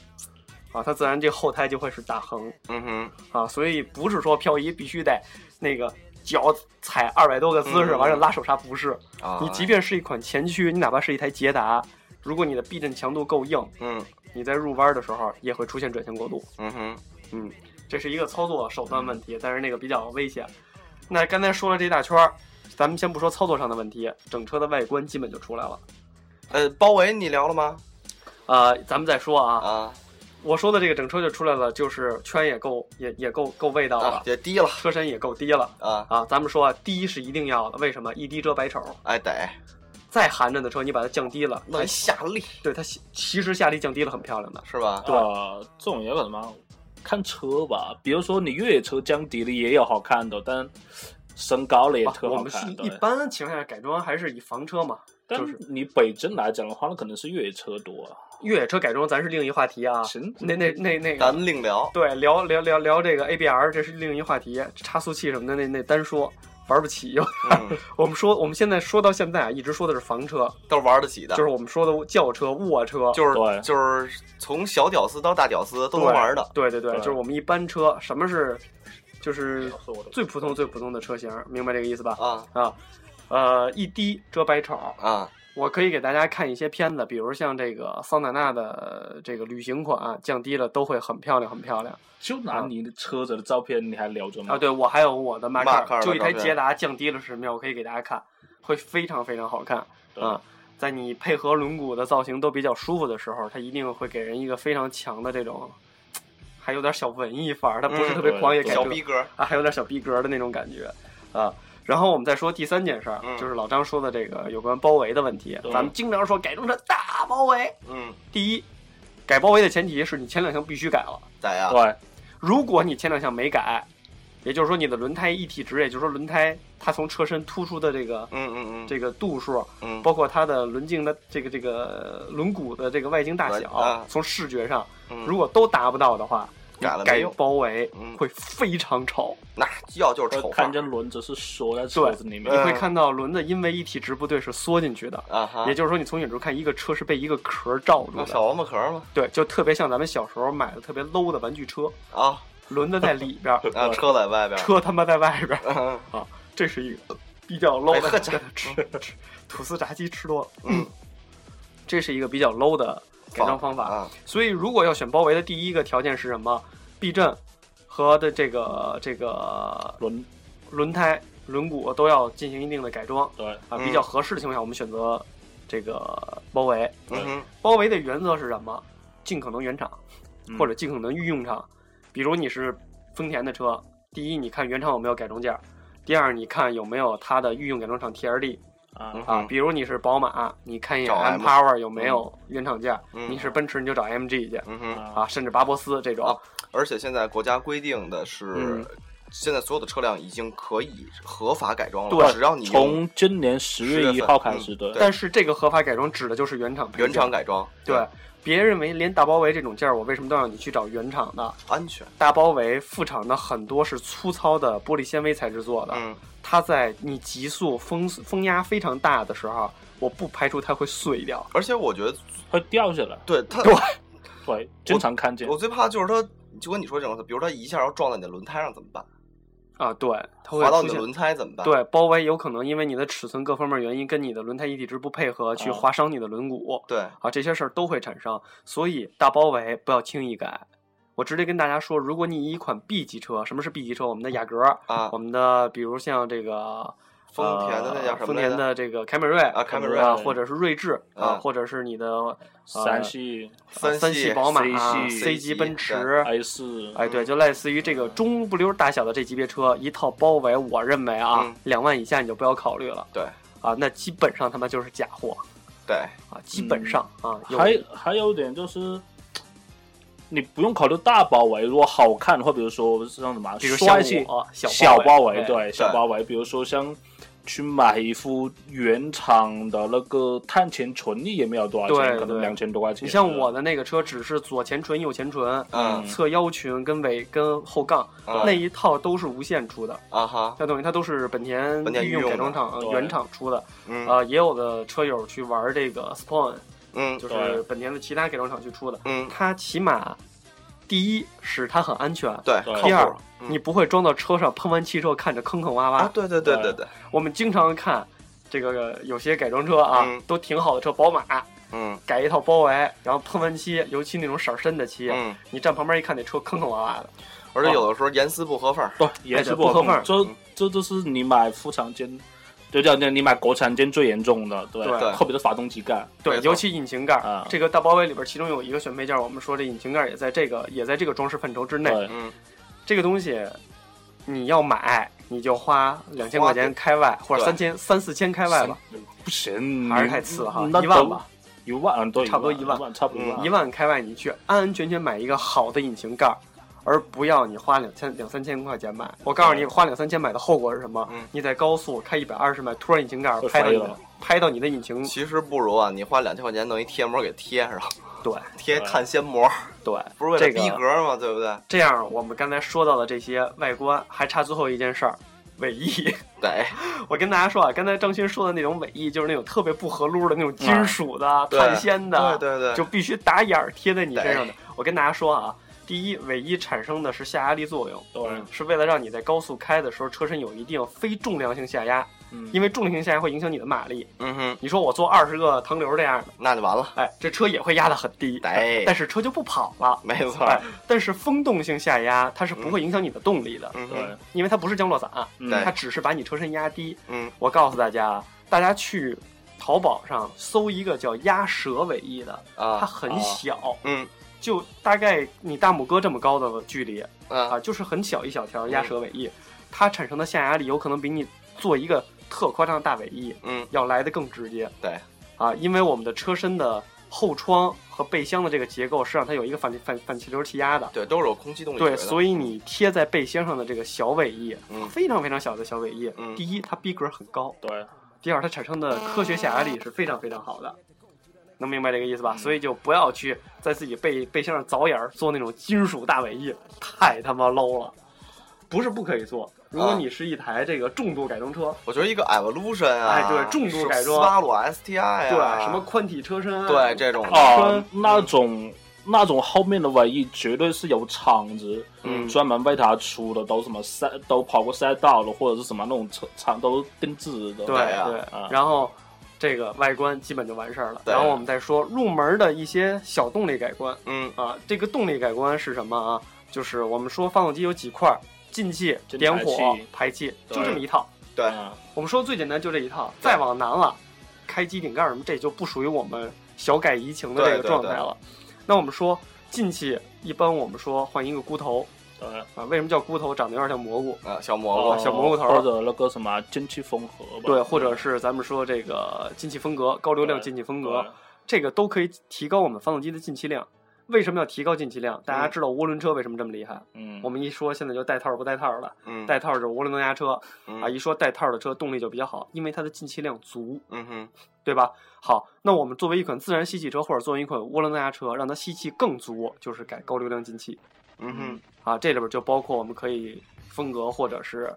啊，它自然这后胎就会是大横。嗯哼啊，所以不是说漂移必须得那个脚踩二百多个姿势，嗯完了拉手刹不是。啊，你即便是一款前驱，你哪怕是一台捷达，如果你的避震强度够硬，嗯你在入弯的时候也会出现转向过度。嗯哼嗯，这是一个操作手段问题，但是那个比较危险。那刚才说了这一大圈儿，咱们先不说操作上的问题，整车的外观基本就出来了。呃，包围你聊了吗？呃，咱们再说啊，啊我说的这个整车就出来了，就是圈也够，也也够够味道了，啊，也低了车身也够低了。啊，啊，咱们说啊，低是一定要的，为什么？一低遮百丑。哎得，再寒碜的车，你把它降低了，弄一下力对它其实下力降低了，很漂亮的。是吧？对呃，这种也有什么看车吧，比如说你越野车降低了也有好看的，但升高了也特我们是好看。一般情况下改装还是以房车嘛，但就是你北京来讲的话，那可能是越野车多啊。越野车改装咱是另一话题啊。行，那那那那个，咱另聊。对，聊聊聊聊这个 ABR，这是另一话题，差速器什么的那那单说，玩不起。嗯，[laughs] 我们说我们现在说到现在啊，一直说的是房车，都是玩得起的，就是我们说的轿车、卧车，就是就是从小屌丝到大屌丝都能玩的，对对对，对就是我们一般车，什么是就是最普通最普通的车型，明白这个意思吧？啊。啊，呃，一低遮百丑。啊我可以给大家看一些片子，比如像这个桑塔纳的这个旅行款，降低了都会很漂亮，很漂亮就拿你的车子的照片，你还留着吗？啊！对我还有我的迈迈克尔就一台捷达降低了是什么样，我可以给大家看，会非常非常好看对啊！在你配合轮毂的造型都比较舒服的时候，它一定会给人一个非常强的这种，还有点小文艺范儿，它不是嗯特别狂野小逼格，啊，还有点小逼格的那种感觉啊。然后我们再说第三件事儿，嗯。就是老张说的这个有关包围的问题。咱们经常说改装车大包围，嗯，第一，改包围的前提是你前两项必须改了。咋样？对，如果你前两项没改，也就是说你的轮胎一体值，也就是说轮胎它从车身突出的这个嗯嗯嗯，这个度数，嗯。包括它的轮径的这个这个轮毂的这个外径大小，啊。从视觉上嗯。如果都达不到的话，你改改了改包围嗯。会非常丑。那要就是丑范看见轮子是缩在车子里面。你嗯。会看到轮子因为一体值不对是缩进去的，啊哈也，就是说你从远处看一个车是被一个壳罩住的，那小王八壳吗？对，就特别像咱们小时候买的特别 low 的玩具车，啊。轮子在里边儿，啊，车在外边，车他妈在外边啊，这是一个比较 low 的，吃吃吐司炸鸡吃多了，嗯，这是一个比较 low 的改装方法。啊，所以如果要选包围的第一个条件是什么？避震和的这个这个轮轮胎、轮毂都要进行一定的改装对，啊，嗯比较合适的情况下，我们选择这个包围。嗯，包围的原则是什么？尽可能原厂，嗯或者尽可能御用厂。比如你是丰田的车，第一，你看原厂有没有改装件儿；第二，你看有没有它的御用改装厂 TRD 啊嗯啊。比如你是宝马，你看一眼 M M Power 有没有原厂件你是奔驰，你就找 AMG 去嗯，啊啊，甚至巴博斯这种。啊而且现在国家规定的是嗯。现在所有的车辆已经可以合法改装了，对只要你从今年十月一号开始，对，但是这个合法改装指的就是原厂原厂改装，对，别认为连大包围这种件儿，我为什么都让你去找原厂的？安全，大包围副厂的很多是粗糙的玻璃纤维材质做的，嗯，它在你急速风风压非常大的时候，我不排除它会碎掉。而且我觉得会掉下来，对它，对 [laughs] 对，经常看见我。最怕就是它，就跟你说这种，比如它一下要撞在你的轮胎上怎么办？啊，对，它会你的轮胎怎么办？，对，包围有可能因为你的尺寸各方面原因跟你的轮胎一体值不配合，去啊划伤你的轮毂。对，啊，这些事儿都会产生，所以大包围不要轻易改。我直接跟大家说，如果你以一款 B 级车，什么是 B 级车？我们的雅阁，啊我们的比如像这个丰田的那叫什么呃丰田的这个凯美瑞啊凯美瑞啊，或者是锐志啊，嗯或者是你的呃三系、三系宝马、C 系 C 级奔驰，i 四，哎，对，就类似于这个中不溜大小的这级别车，一套包围，我认为啊嗯，两万以下你就不要考虑了对啊，那基本上他妈就是假货对，啊，基本上啊，有还还有一点就是，你不用考虑大包围，如果好看的话，比如说像什么比如像帅气我小小包围，对小包围，比如说像去买一副原厂的那个碳前纯也没有多少钱，可能两千多块钱。你像我的那个车，只是左前唇、右前唇、嗯。侧腰裙跟尾跟后杠、嗯。那一套都是无限出的，啊哈，那等于它都是本田御用改装厂原厂出的。啊呃，也有的车友去玩这个 Spawn，嗯就是本田的其他改装厂去出的。嗯，它起码第一是它很安全，对，靠第二你不会装到车上，喷完漆之后看着坑坑洼洼。啊，对对对对对。对，我们经常看这个有些改装车啊，嗯。都挺好的车，宝马嗯。改一套包围，然后喷完漆，尤其那种色儿深的漆，嗯，你站旁边一看，那车坑坑洼洼的。而且有的时候严丝不合缝儿，对严丝不合缝儿。这这就是你买副厂件，就叫你买国产件最严重的，对，对。特别是发动机盖，对，尤其引擎盖这个大包围里边，其中有一个选配件，我们说这引擎盖也在这个也在这个装饰范畴之内。嗯，这个东西你要买，你就花两千块钱开外，或者对。三千三四千开外吧，不行，还是太次哈，那一万。吧，一万，对，差不多一一万。差不多一万开外，你去安安全全买一个好的引擎盖儿。而不要你花两千两三千块钱买，我告诉你，花两三千买的后果是什么？嗯你在高速开一百二十迈，突然引擎盖儿拍到你拍到你的引擎，其实不如啊，你花两千块钱弄一贴膜给贴上，对 [laughs] 贴碳纤膜，对，[laughs] 不是为了这个逼格吗？对不对？这样，我们刚才说到的这些外观，还差最后一件事儿，尾翼。[laughs] 对，我跟大家说啊，刚才张勋说的那种尾翼，就是那种特别不合撸的那种金属的、碳纤的，对对对，就必须打眼儿贴在你身上的。我跟大家说啊，第一，尾翼产生的是下压力作用，对，是为了让你在高速开的时候，车身有一定非重量性下压，嗯。因为重量性下压会影响你的马力。嗯哼，你说我做二十个腾流这样的，那就完了，哎，这车也会压得很低，哎但是车就不跑了。没错，哎，但是风动性下压它是不会影响你的动力的，对。因为它不是降落伞，嗯。它只是把你车身压低。嗯。我告诉大家啊，大家去淘宝上搜一个叫鸭舌尾翼的，它啊，很小，嗯就大概你大拇哥这么高的距离啊，啊，就是很小一小条嗯。鸭舌尾翼，它产生的下压力有可能比你做一个特夸张的大尾翼嗯。要来的更直接。对，啊，因为我们的车身的后窗和备箱的这个结构是让它有一个反反反气流气压的。对，都是有空气动力对，学的，所以你贴在背箱上的这个小尾翼，嗯。非常非常小的小尾翼，嗯。第一它逼格很高，对，第二它产生的科学下压力是非常非常好的，能明白这个意思吧？所以就不要去在自己背背心上凿眼儿做那种金属大尾翼，太他妈 low 了。不是不可以做，如果啊你是一台这个重度改装车，我觉得一个 Evolution 啊，哎对重度改装斯巴鲁 STI 对啊，什么宽体车身啊，对这种的，啊，那种那种后面的尾翼绝对是有厂子，嗯专门为它出的，都什么赛都跑过赛道了，或者是什么那种车厂都定制的。对啊对啊，然后这个外观基本就完事儿了。然后我们再说入门的一些小动力改观。嗯。啊，这个动力改观是什么啊？就是我们说发动机有几块儿，进气、点火排气、就这么一套。对，啊我们说最简单就这一套，再往难了，开机顶盖什么，这就不属于我们小改怡情的这个状态了。那我们说进气，一般我们说换一个箍头对，啊，为什么叫菇头？长得有点像蘑菇。啊，小蘑哦菇，小蘑菇头或者那个什么进气风盒吧。对，或者是咱们说这个进气风格、高流量进气风格，这个都可以提高我们发动机的进气量。为什么要提高进气量？大家嗯知道涡轮车为什么这么厉害？嗯，我们一说现在就带套不带套儿了，嗯，带套就是涡轮增压车嗯啊，一说带套的车动力就比较好，因为它的进气量足，嗯哼，对吧？好，那我们作为一款自然吸气车或者作为一款涡轮增压车，让它吸气更足，就是改高流量进气嗯哼，啊。这里边就包括我们可以风格或者是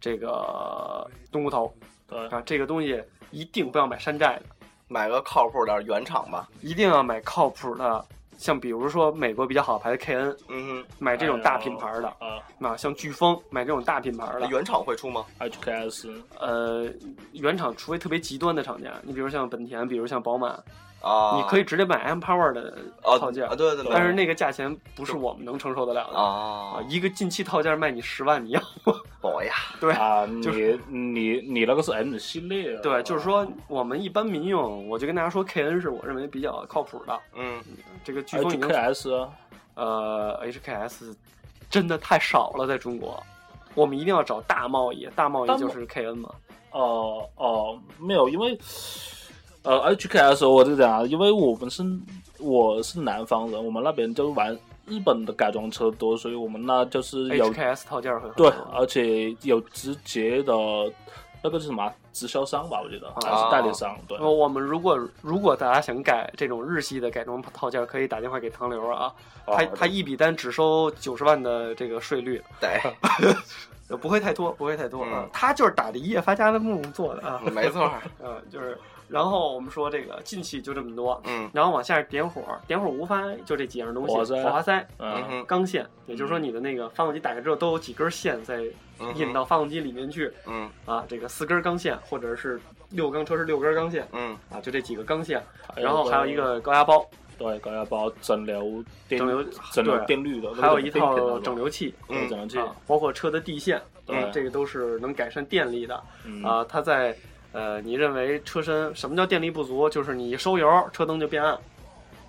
这个冬菇头对，啊，这个东西一定不要买山寨的。买个靠谱点儿原厂吧。一定要买靠谱的，像比如说美国比较好牌的 KN，嗯哼买这种大品牌的啊啊，像飓风买这种大品牌的，，原厂会出吗？，HKS 呃，原厂除非特别极端的厂家，你比如像本田，比如像宝马，啊，你可以直接买 M Power 的啊套件啊，，对对对，但是那个价钱不是我们能承受得了的。啊。啊，，一个进气套件卖你十万，你要吗？宝呀，[laughs] 对啊，[laughs] 就你你你那个是 M 系列啊，对，就是说我们一般民用，我就跟大家说，KN 是我认为比较靠谱的。嗯，这个飓风已经 HKS 啊，呃，HKS 真的太少了，在中国，我们一定要找大贸易，大贸易就是 KN 嘛。哦哦，没有，因为呃 HKS 我就讲，因为我们是我是南方人，我们那边就玩日本的改装车多，所以我们那就是有 HKS 套件会很对，而且有直接的那个是什么直销商吧，我觉得还啊是代理商，对我们如果如果大家想改这种日系的改装套件，可以打电话给唐流啊，他哦他一笔单只收九十万的这个税率，对，呃 [laughs] 不会太多，不会太多啊嗯。他就是打着一夜发家的梦做的啊，没错儿，[laughs] 嗯，就是。然后我们说这个进气就这么多，嗯然后往下点火，点火无非就这几样东西：火花塞火花塞、嗯嗯，钢线，也就是说你的那个发动机打开之后都有几根线在引到发动机里面去嗯啊，这个四根钢线或者是六缸车是六根钢线嗯啊，就这几个钢线，然后还有一个高压包，对高压包整流电整流整流对电滤的，还有一套那个整流器嗯整流器，啊，包括车的地线，对啊这个都是能改善电力的嗯啊。它在呃，你认为车身什么叫电力不足？就是你一收油，车灯就变暗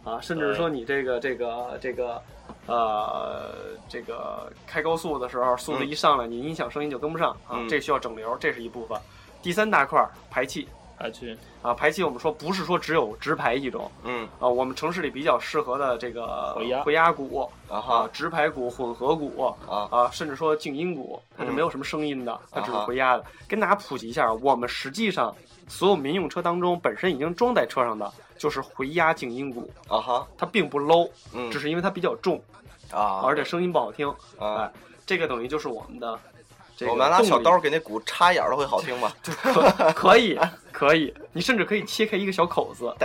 啊，甚至对说你这个这个这个呃这个开高速的时候，速度一上来，你音响声音就跟不上啊，嗯这需要整流，这是一部分。第三大块排气排气啊，排气我们说不是说只有直排一种嗯。啊，我们城市里比较适合的这个回压回压鼓啊直排鼓、混合鼓啊啊，甚至说静音鼓，它是嗯。没有什么声音的，它只是回压的。跟大家普及一下，我们实际上所有民用车当中本身已经装在车上的就是回压静音鼓，啊哈，它并不 low，嗯。只是因为它比较重，啊，而且声音不好听。啊。哎，这个等于就是我们的这个我们拿小刀给那鼓插眼儿的会好听吗？[laughs] 可可以可以，你甚至可以切开一个小口子。啊，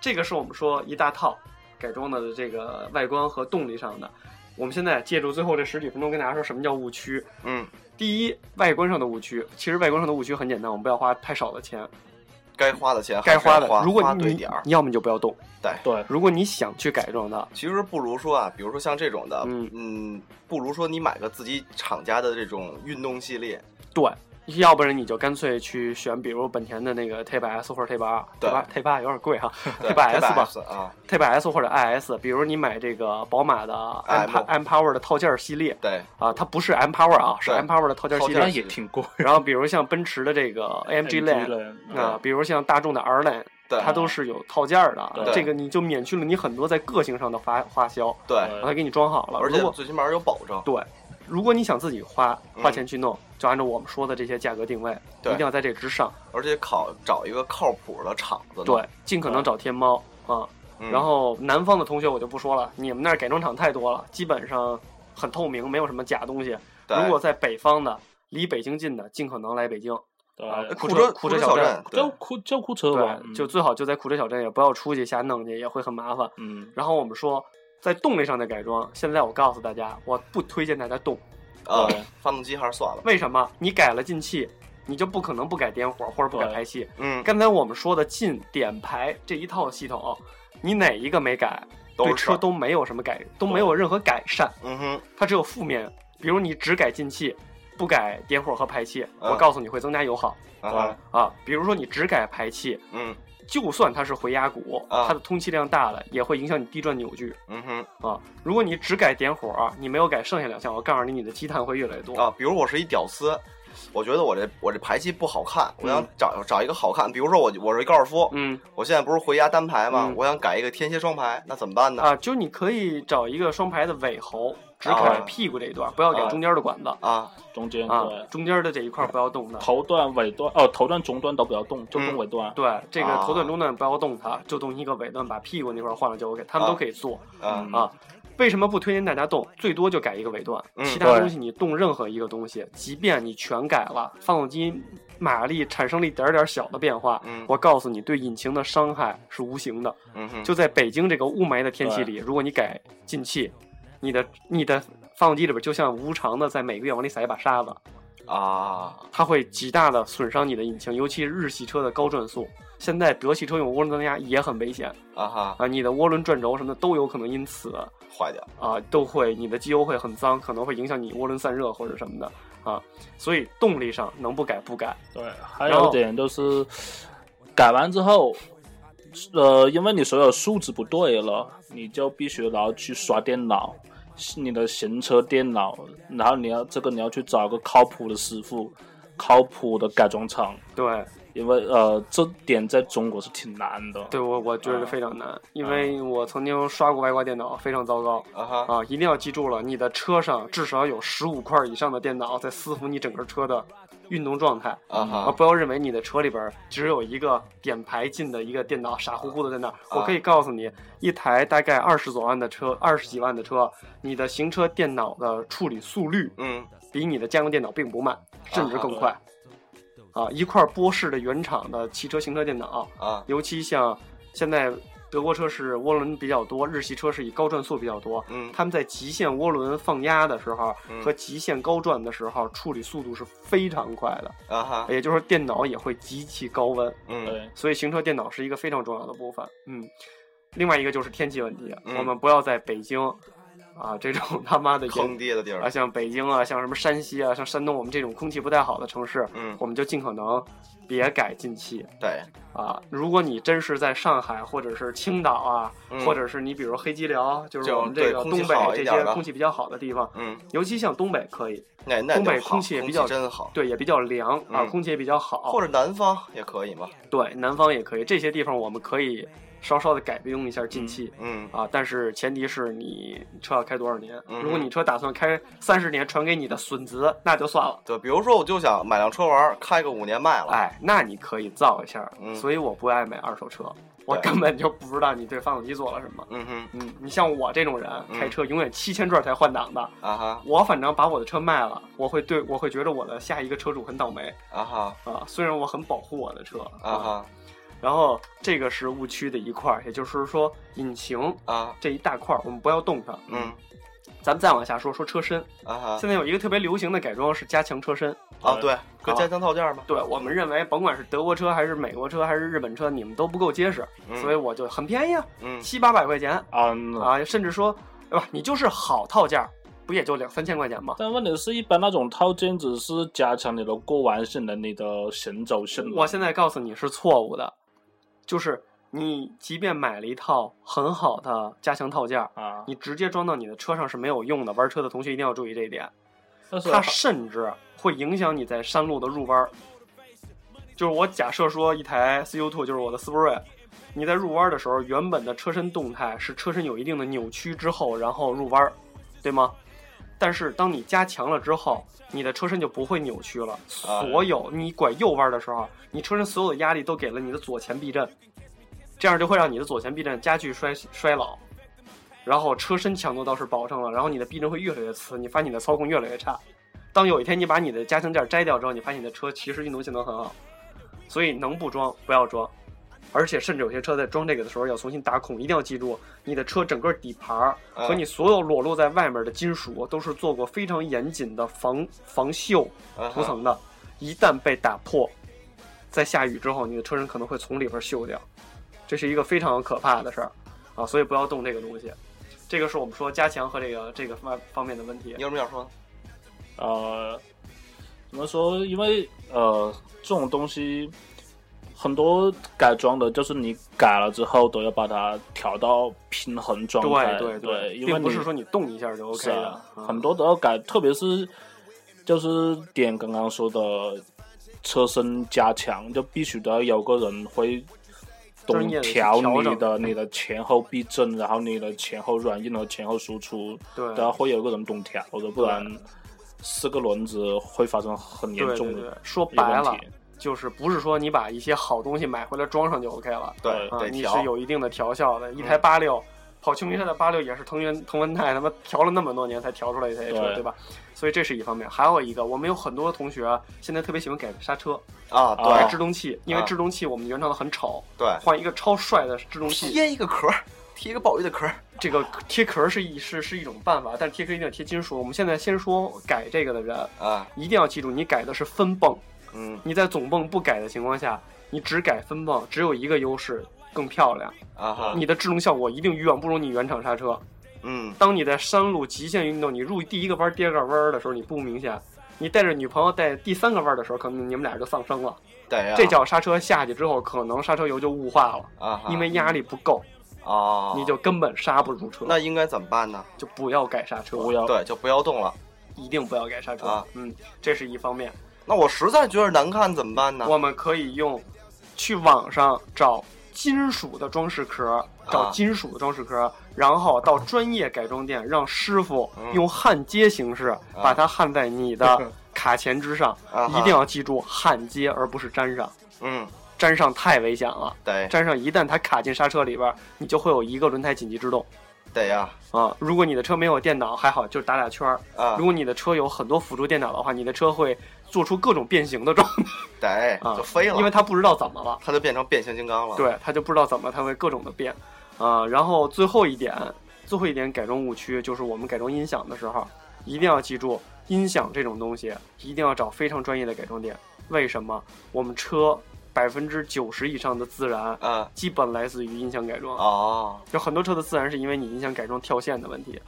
这个是我们说一大套改装的这个外观和动力上的。我们现在借助最后这十几分钟跟大家说什么叫误区。嗯，第一，外观上的误区，其实外观上的误区很简单，我们不要花太少的钱，该花的钱还该花的花，如果你对点要么你就不要动，对。如果你想去改装它，其实不如说啊，比如说像这种的，嗯。嗯，不如说你买个自己厂家的这种运动系列，对。要不然你就干脆去选，比如本田的那个 Type S 或者 Type R，对 Type Type R 有点贵哈，Type S 吧啊，，Type S 或者 IS，比如你买这个宝马的 M M M Power 的套件系列对，啊，它不是 M Power 啊，是 M Power 的套件系套件列，也挺贵。然后比如像奔驰的这个 AMG Line 啊，比如像大众的 R Line，对它都是有套件的，这个你就免去了你很多在个性上的花花销，对，把它给你装好了。而且最起码有保证，对，如果你想自己花嗯花钱去弄，就按照我们说的这些价格定位，一对定要在这之上。而且考找一个靠谱的厂子，对，，尽可能找天猫啊。嗯然后南方的同学我就不说了，你们那儿改装厂太多了，基本上很透明，没有什么假东西。对如果在北方的，离北京近的，尽可能来北京。对啊库库库车车小车小镇对叫库叫库车吧，对，嗯就最好就在库车小镇，也不要出去瞎弄去，也会很麻烦。嗯然后我们说，在动力上的改装，现在我告诉大家，我不推荐大家动。啊，发动机还是算了，为什么？你改了进气，你就不可能不改点火或者不改排气。嗯，刚才我们说的进、点、排这一套系统，你哪一个没改，对车都没有什么改，都没有任何改善，嗯哼，它只有负面。比如你只改进气，不改点火和排气，嗯我告诉你会增加油耗啊哈，啊。比如说你只改排气，嗯就算它是回压鼓，啊它的通气量大了，也会影响你地转扭矩嗯哼啊。如果你只改点火，你没有改剩下两项，我告诉你，你的积碳会越来越多。啊，比如我是一屌丝，我觉得我这我这排气不好看，我想嗯找找一个好看，比如说我我是一高尔夫，嗯我现在不是回家单排吗？嗯我想改一个天蝎双排，那怎么办呢？啊，就你可以找一个双排的尾喉，只啊改屁股这一段，不要改啊中间的管子啊中间啊对，中间的这一块不要动它。头段、尾段，哦，头段、中段都不要动，就动嗯尾段。对，这个啊头段中段不要动它，就动一个尾段，把屁股那块换了就 OK，他们都啊可以做啊嗯啊。为什么不推荐大家动？最多就改一个尾段，其他东西你动任何一个东西，即便你全改了，发动机马力产生了一点点小的变化，嗯。我告诉你，对引擎的伤害是无形的。嗯，就在北京这个雾霾的天气里，如果你改进气，你的你的发动机里边就像无偿的在每个月往里撒一把沙子，啊。它会极大的损伤你的引擎，尤其是日系车的高转速。现在德系车用涡轮增压也很危险。啊哈，啊，你的涡轮转轴什么的都有可能因此坏掉，啊都会你的机油会很脏，可能会影响你涡轮散热或者什么的啊。所以动力上能不改不改。对，还有一点就是改完之后，呃，因为你所有数值不对了，你就必须然后去刷电脑，你的行车电脑，然后你要这个你要去找个靠谱的师傅，靠谱的改装厂，对，因为呃这点在中国是挺难的。对我我觉得非常难，因为我曾经刷过外挂电脑，非常糟糕。啊哈，啊，一定要记住了，你的车上至少有十五块以上的电脑在伺服你整个车的运动状态。啊，啊哈，不要认为你的车里边只有一个点排进的一个电脑，傻乎乎的在那儿。我啊可以告诉你，一台大概二十多万的车，二十几万的车，你的行车电脑的处理速率嗯比你的家用电脑并不慢，甚至更快。啊，一块波士的原厂的汽车行车电脑，啊尤其像现在德国车是涡轮比较多，日系车是以高转速比较多。嗯他们在极限涡轮放压的时候嗯和极限高转的时候，处理速度是非常快的，啊哈，也就是说电脑也会极其高温，嗯，所以行车电脑是一个非常重要的部分。嗯，另外一个就是天气问题，嗯我们不要在北京啊这种他妈的坑爹的地儿啊，像北京啊，像什么山西啊，像山东，我们这种空气不太好的城市，嗯。我们就尽可能别改进气。对，啊，如果你真是在上海或者是青岛啊，嗯或者是你比如黑吉辽，就是我们这个东北这些空气比较好的地方，嗯，尤其像东北可以，那那东北空空气也比较真好，对，也比较凉啊，嗯空气也比较好，或者南方也可以嘛，对，南方也可以，这些地方我们可以稍稍的改用一下进气。嗯啊，但是前提是你车要开多少年？嗯如果你车打算开三十年，传给你的孙子，那就算了。对，比如说我就想买辆车玩，开个五年卖了，哎，那你可以造一下。嗯所以我不爱买二手车，我根本就不知道你对发动机做了什么。嗯哼，嗯，你像我这种人，嗯开车永远七千转才换挡的，啊哈我反正把我的车卖了，我会对我会觉得我的下一个车主很倒霉啊哈啊。虽然我很保护我的车啊哈然后这个是误区的一块儿，也就是说引擎啊这一大块儿我们不要动它。嗯咱们再往下说说车身，啊现在有一个特别流行的改装是加强车身。啊对，跟加强套件嘛，对我们认为，甭管是德国车还是美国车还是日本车，你们都不够结实，嗯所以我就很便宜啊，嗯七八百块钱啊，啊，甚至说，对吧？你就是好套件儿，不也就两三千块钱吗？但问题是一般那种套件只是加强你的过弯性能、你的行走性能。我现在告诉你是错误的，就是你即便买了一套很好的加强套件儿，啊，你直接装到你的车上是没有用的。玩车的同学一定要注意这一点，它甚至会影响你在山路的入弯儿。就是我假设说一台 CU2 就是我的斯铂瑞，你在入弯的时候，原本的车身动态是车身有一定的扭曲之后，然后入弯儿，对吗？但是当你加强了之后，你的车身就不会扭曲了。所有你拐右弯的时候，你车身所有的压力都给了你的左前避震，这样就会让你的左前避震加剧衰衰老，然后车身强度倒是保证了，然后你的避震会越来越次，你发现你的操控越来越差。当有一天你把你的加强件摘掉之后，你发现你的车其实运动性能很好，所以能不装不要装，而且甚至有些车在装这个的时候要重新打孔，一定要记住你的车整个底盘和你所有裸露在外面的金属都是做过非常严谨的防防锈涂层的，一旦被打破，在下雨之后，你的车身可能会从里边锈掉，这是一个非常可怕的事儿啊，所以不要动这个东西。这个是我们说加强和这个这个方方面的问题你。有什么想说的？呃，怎么说？因为呃，这种东西很多改装的，就是你改了之后都要把它调到平衡状态。对对对，因为并不是说你动一下就 OK 的是啊，，啊很多都要改，特别是就是点刚刚说的车身加强，就必须得要有个人会懂调你的你的前后避震，然后你的前后软硬和前后输出，对然后会有一个人懂调的，不然四个轮子会发生很严对对对重的，说白了题。就是不是说你把一些好东西买回来装上就 OK 了对，啊，你是。有一定的调校的。一台八六跑秋名山的八六也是藤原藤文泰他妈调了那么多年才调出来一台车，对对吧？所以这是一方面，还有一个，我们有很多同学啊现在特别喜欢改刹车、啊，啊改对制动器，因为啊制动器我们原厂的很丑，对，换一个超帅的制动器，贴一个壳儿，贴一个鲍鱼的壳儿。这个贴壳是一是是一种办法，但是贴壳一定要贴金属。我们现在先说改这个的人，啊，一定要记住，你改的是分泵，嗯你在总泵不改的情况下，你只改分泵，只有一个优势，更漂亮。啊哈，你的制动效果一定远不如你原厂刹车。嗯当你在山路极限运动，你入第一个弯、第二个弯的时候，你不明显。你带着女朋友带第三个弯的时候，可能你们俩就丧生了。对呀，这脚刹车下去之后，可能刹车油就雾化了，啊哈，因为压力不够，哦，你就根本刹不住车。那应该怎么办呢？就不要改刹车，不要对，就不要动了。一定不要改刹车。啊嗯，这是一方面。那我实在觉得难看怎么办呢？我们可以用去网上找金属的装饰壳，找啊金属的装饰壳，然后到专业改装店让师傅嗯用焊接形式把它焊在你的卡钳之上。啊一定要记住焊接，而不是粘上。嗯，粘上太危险了，对粘上一旦它卡进刹车里边儿，你就会有一个轮胎紧急制动对呀啊。如果你的车没有电脑，还好，就是打俩圈儿。啊如，果你的车有很多辅助电脑的话，你的车会做出各种变形的状态，得啊就飞了，因为他不知道怎么了。他就变成变形金刚了。，对，他就不知道怎么，他会各种的变，啊、然后最后一点，最后一点改装误区就是我们改装音响的时候，一定要记住，音响这种东西一定要找非常专业的改装店。为什么？我们车百分之九十以上的自燃，啊基本来自于音响改装。哦，有很多车的自燃是因为你音响改装跳线的问题，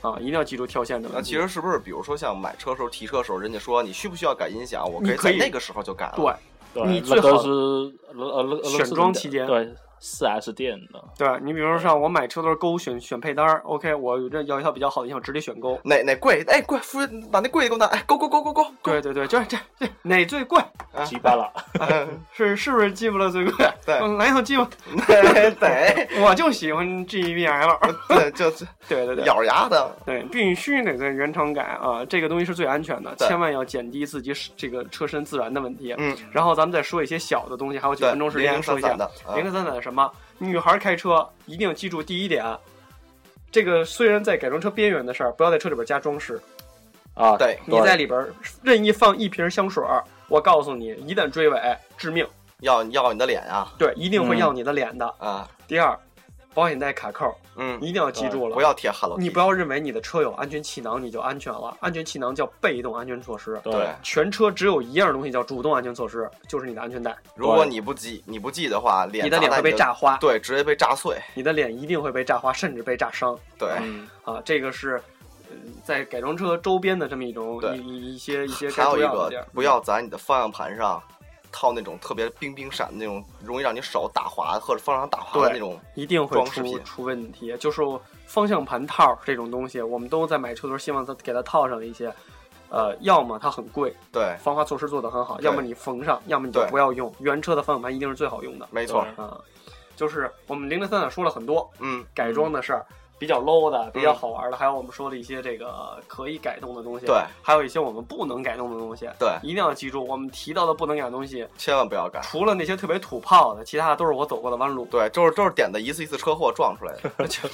啊，一定要记住跳线的那问题。其实是不是，比如说像买车时候提车时候，人家说你需不需要改音响，我可以在那个时候就改了。对对，你最好是呃呃那个选装期间对四 S 店的，对，你比如说像我买车都是勾选选配单儿，OK，我这要一套比较好的音响，直接选勾。哪哪贵？哎，贵，夫人把那贵的给我拿，哎，勾勾勾勾勾。对对对，就是这这哪最贵？鸡巴了，[laughs] 是是不是吉普勒最贵？对嗯来一套吉普，[laughs] 对对 [laughs] 我就喜欢 GBL。对，就就对对对，咬牙的。对，必须得在原厂改啊，这个东西是最安全的，千万要减低自己这个车身自燃的问题。嗯，然后咱们再说一些小的东西，还有几，分钟时间说一下散散的。啊零零散散的什么？女孩开车一定记住第一点，这个虽然在改装车边缘的事儿，不要在车里边加装饰。啊，对你在里边任意放一瓶香水儿，我告诉你，一旦追尾致命，要要你的脸啊对，一定会要你的脸的。啊，第二，保险带卡扣，嗯，一定要记住了，不要贴 Hello 你不要认为你的车有安全气囊你就安全了，安全气囊叫被动安全措施。对对，全车只有一样东西叫主动安全措施，就是你的安全带，如果你不系你不系的话，脸你的脸会被炸花，对，直接被炸碎。你的脸一定会被炸花，甚至被炸伤对，嗯，啊！这个是。呃在改装车周边的这么一种对一一一些一些该还有一个不要在你的方向盘上套那种特别冰冰闪的那种，容易让你手打滑或者方向打滑的那种。一定会出出问题。就是方向盘套这种东西，我们都在买车的时候希望它给它套上一些，呃，要么它很贵，对，防滑措施做得很好，要么你缝上，要么你就不要用。原车的方向盘一定是最好用的。没错。啊，就是我们零零散散说了很多嗯，改装的事儿，比较 low 的、比较好玩的，还有我们说的一些这个可以改动的东西，对，还有一些我们不能改动的东西，对一定要记住，我们提到的不能改的东西，千万不要改。除了那些特别土炮的，其他的都是我走过的弯路。对，就是都是点的一次一次车祸撞出来的。[laughs] 就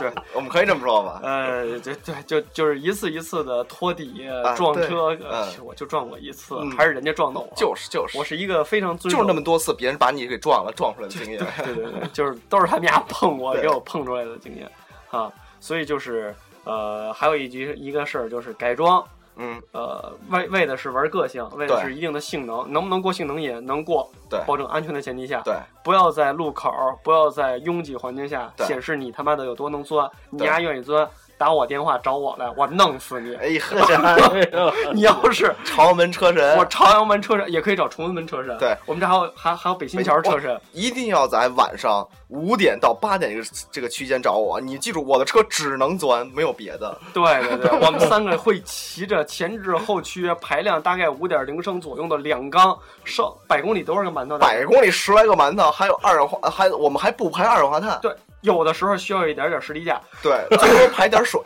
对，我们可以这么说吧？呃，对对，就就是一次一次的拖底、撞车，嗯呃我就撞过一次，嗯还是人家撞的我。就是就是，我是一个非常尊就是那么多次别人把你给撞了，撞出来的经验。对对对，就是都是他们家碰我给我碰出来的经验啊，所以就是呃，还有一句一个事儿就是改装，嗯，呃，为为的是玩个性，为的是一定的性能，能不能过性能也能过，对保证安全的前提下，对，不要在路口，不要在拥挤环境下对显示你他妈的有多能钻，你丫愿意钻。打我电话找我来，我弄死你！哎呵，[laughs] 你要是朝阳门车神，我朝阳门车神也可以找崇文门车神，对我们这还有还还有北新桥车神，一定要在晚上五点到八点这个这个区间找我。你记住，我的车只能钻，没有别的。对对对，[laughs] 我们三个会骑着前置后驱，排量大概五点零升左右的两缸，上百公里多少个馒头？百公里十来个馒头，还有二氧化，还我们还不排二氧化碳。对，有的时候需要一点点士力架。对，最多排点水，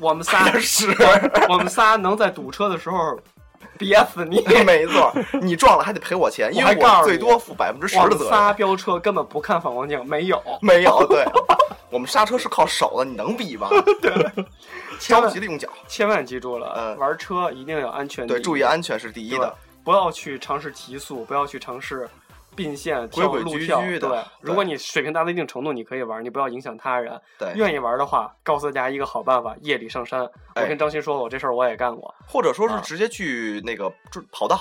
我们仨是。我们仨能在堵车的时候憋死你。[laughs] 没错，你撞了还得赔我钱，因为我最多负百分之十的责任。仨飙车根本不看反光镜，没有。没有，对，我们刹车是靠手的，你能比吗？[laughs] 对着急的用脚。千万记住了，嗯玩车一定要安全。对，注意安全是第一的。不要去尝试提速，不要去尝试并线、规规矩跳路跳。矩的对，如果你水平达到一定程度，你可以玩，你不要影响他人。对，愿意玩的话，告诉大家一个好办法：夜里上山。我哎跟张鑫说，我这事儿我也干过。或者说是啊直接去那个就跑道。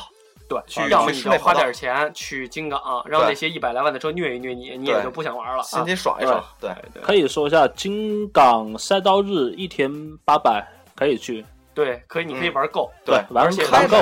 对，去要么你就花点钱去金港，让那些一百来万的车虐一虐你，你也就不想玩了。心啊情爽一爽。对，对可以说一下金港赛道日一天八百，可以去。对，可以，你可以玩够。对玩玩够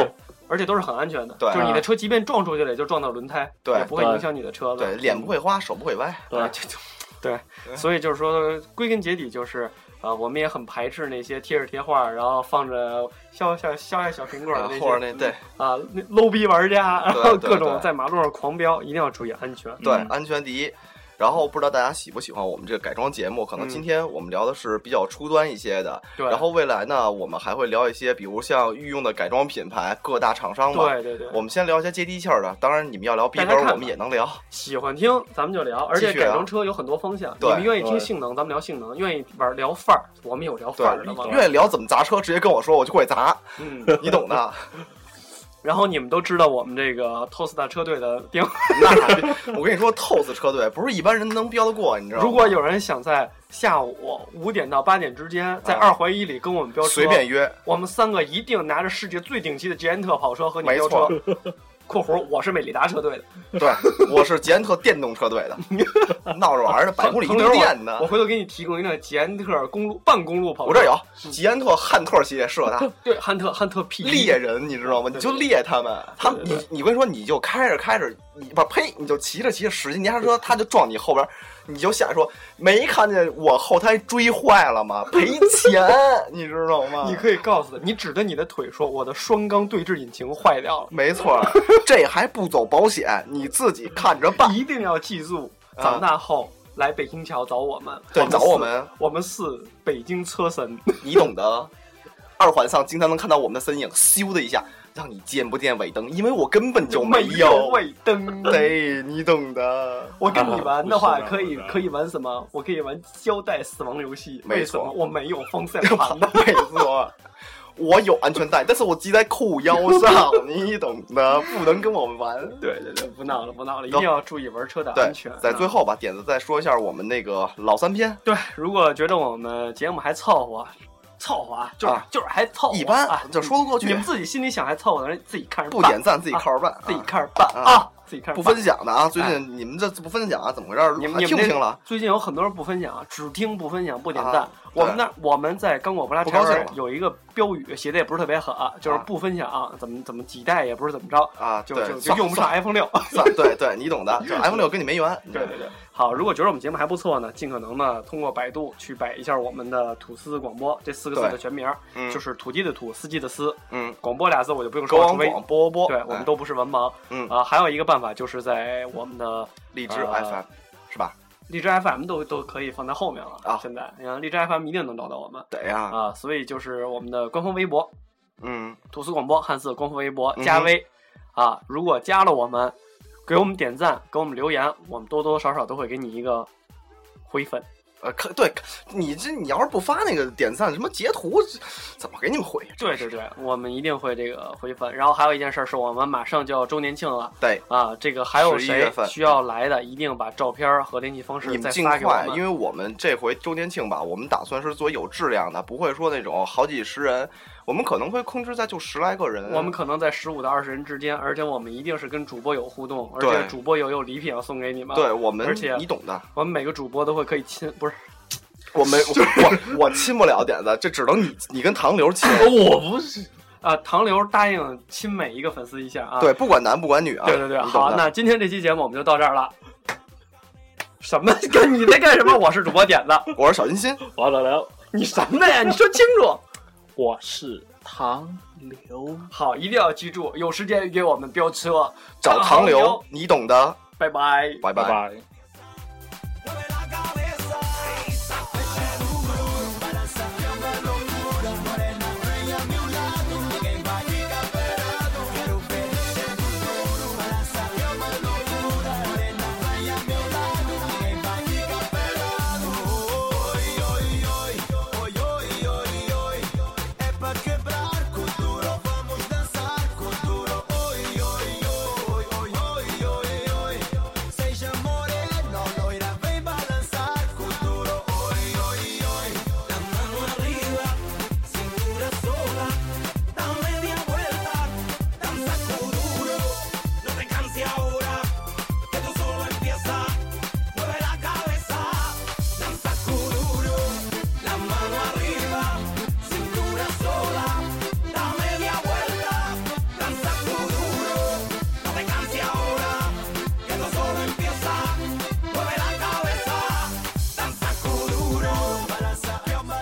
而且都是很安全的。对就是你的车即便撞出去了，也就撞到轮胎，对也不会影响你的车子。对，脸不会花，手不会歪。对啊，就就对，所以就是说，归根结底就是，呃，我们也很排斥那些贴着贴画，然后放着小小小爱小苹果的啊那些或者那对啊那 low 逼玩家，然后各种在马路上狂飙，一定要注意安全。对，嗯安全第一。然后不知道大家喜不喜欢我们这个改装节目？可能嗯今天我们聊的是比较初端一些的，对，然后未来呢，我们还会聊一些，比如像御用的改装品牌、各大厂商嘛。对对对，我们先聊一些接地气儿的，当然你们要聊逼格，我们也能聊。喜欢听咱们就聊，而且改装车有很多方向，对你们愿意听性能，咱们聊性能；愿意玩聊范儿，我们有聊范儿的吗。愿意聊怎么砸车，直接跟我说，我就会砸，嗯，你懂的。[laughs] 然后你们都知道我们这个 Tosta 车队的电话。[laughs] 那我跟你说，，TOSS 车队不是一般人能飙得过，你知道吗？如果有人想在下午五点到八点之间，在啊二环一里跟我们飙车，随便约，我们三个一定拿着世界最顶级的捷安特跑车和你飙车。（括弧我是美利达车队的，[laughs] 对，我是捷安特电动车队的，[laughs] 闹着玩儿的，百公里一朋友度电的我。回头给你提供一辆捷安特公路半公路跑车。我这有捷安特汉特系列适合他，对汉特汉特 P 猎人你知道吗？你就猎他们，他们你你跟你说，你就开着开着，你不呸，你就骑着骑着使劲压车，他就撞你后边，你就想说没看见我后台追坏了吗？赔钱，[laughs] 你知道吗？你可以告诉他，你指着你的腿说我的双缸对置引擎坏掉了。没错，这还不走保险，你自己看着办。[laughs] 一定要记住，啊长大后来北京桥找我们。对找我们，我们是北京车神。你懂得。二环上经常能看到我们的身影，咻的一下，让你见不见尾灯，因为我根本就没有。尾灯。对，你懂的。我跟你玩的话，可以可以玩什么？我可以玩胶带死亡游戏。没为什么错我没有风扇？[laughs] 没错，我有安全带，但是我系在裤腰上，你懂的，不能跟我们玩。[laughs] 对对对，不闹了不闹了，一定要注意玩车的对安全。，在最啊后吧，点子再说一下我们那个老三篇，对，如果觉得我们节目还凑合，凑合啊，就是、啊就是还凑合一般啊，就说得过去你们自己心里想还凑合的人，自己看着办不点赞自己靠着办，自己啊看着办啊啊，自己看不分享的啊。最近你们这不分享啊，怎么回事？还你们听不听了？最近有很多人不分享，只听不分享不点赞。啊我们那我们在刚果布拉柴尔不高兴了有一个标语，写的也不是特别狠，就是啊不分享，怎么怎么几代也不是怎么着，啊？就，就就用不上 iPhone 六。[laughs] 算对对，你懂的，就 iPhone 六跟你没缘。对对对，好，如果觉得我们节目还不错呢，尽可能呢通过百度去摆一下我们的吐司广播这四个字的全名，嗯就是土地的土，司机的司，嗯，广播俩字我就不用说了，广播播，哎对我们都不是文盲。嗯啊，还有一个办法就是在我们的荔枝呃 FM 是吧？荔枝 FM 都都可以放在后面了啊。现在你看荔枝 FM 一定能找到我们对呀，啊，所以就是我们的官方微博嗯，吐司广播汉字官方微博加微、啊，如果加了我们，给我们点赞，给我们留言，我们多多少少都会给你一个回粉。呃，可对你这你要是不发那个点赞什么截图，这怎么给你们回？对对对，我们一定会这个回粉。然后还有一件事是我们马上就要周年庆了对，啊，这个还有11谁需要来的，一定把照片和联系方式你们再尽快，发给我们。因为我们这回周年庆吧，我们打算是做有质量的，不会说那种好几十人，我们可能会控制在就十来个人。我们可能在十五到二十人之间，而且我们一定是跟主播有互动，而且主播有有礼品要送给你们。对我们，而且你懂的，我们每个主播都会可以亲，不是，我没我我亲不了点子，这只能你你跟唐流亲。[laughs] 我不是，啊，唐流答应亲每一个粉丝一下啊。对，不管男不管女啊。对对对，好，那今天这期节目我们就到这儿了。什么？跟 [laughs] 你在干什么？我是主播点子，我是小心心，我老刘，你什么呀？你说清楚。我是唐刘。好，一定要记住，有时间给我们飙车，找唐刘，你懂的，拜拜。拜拜拜。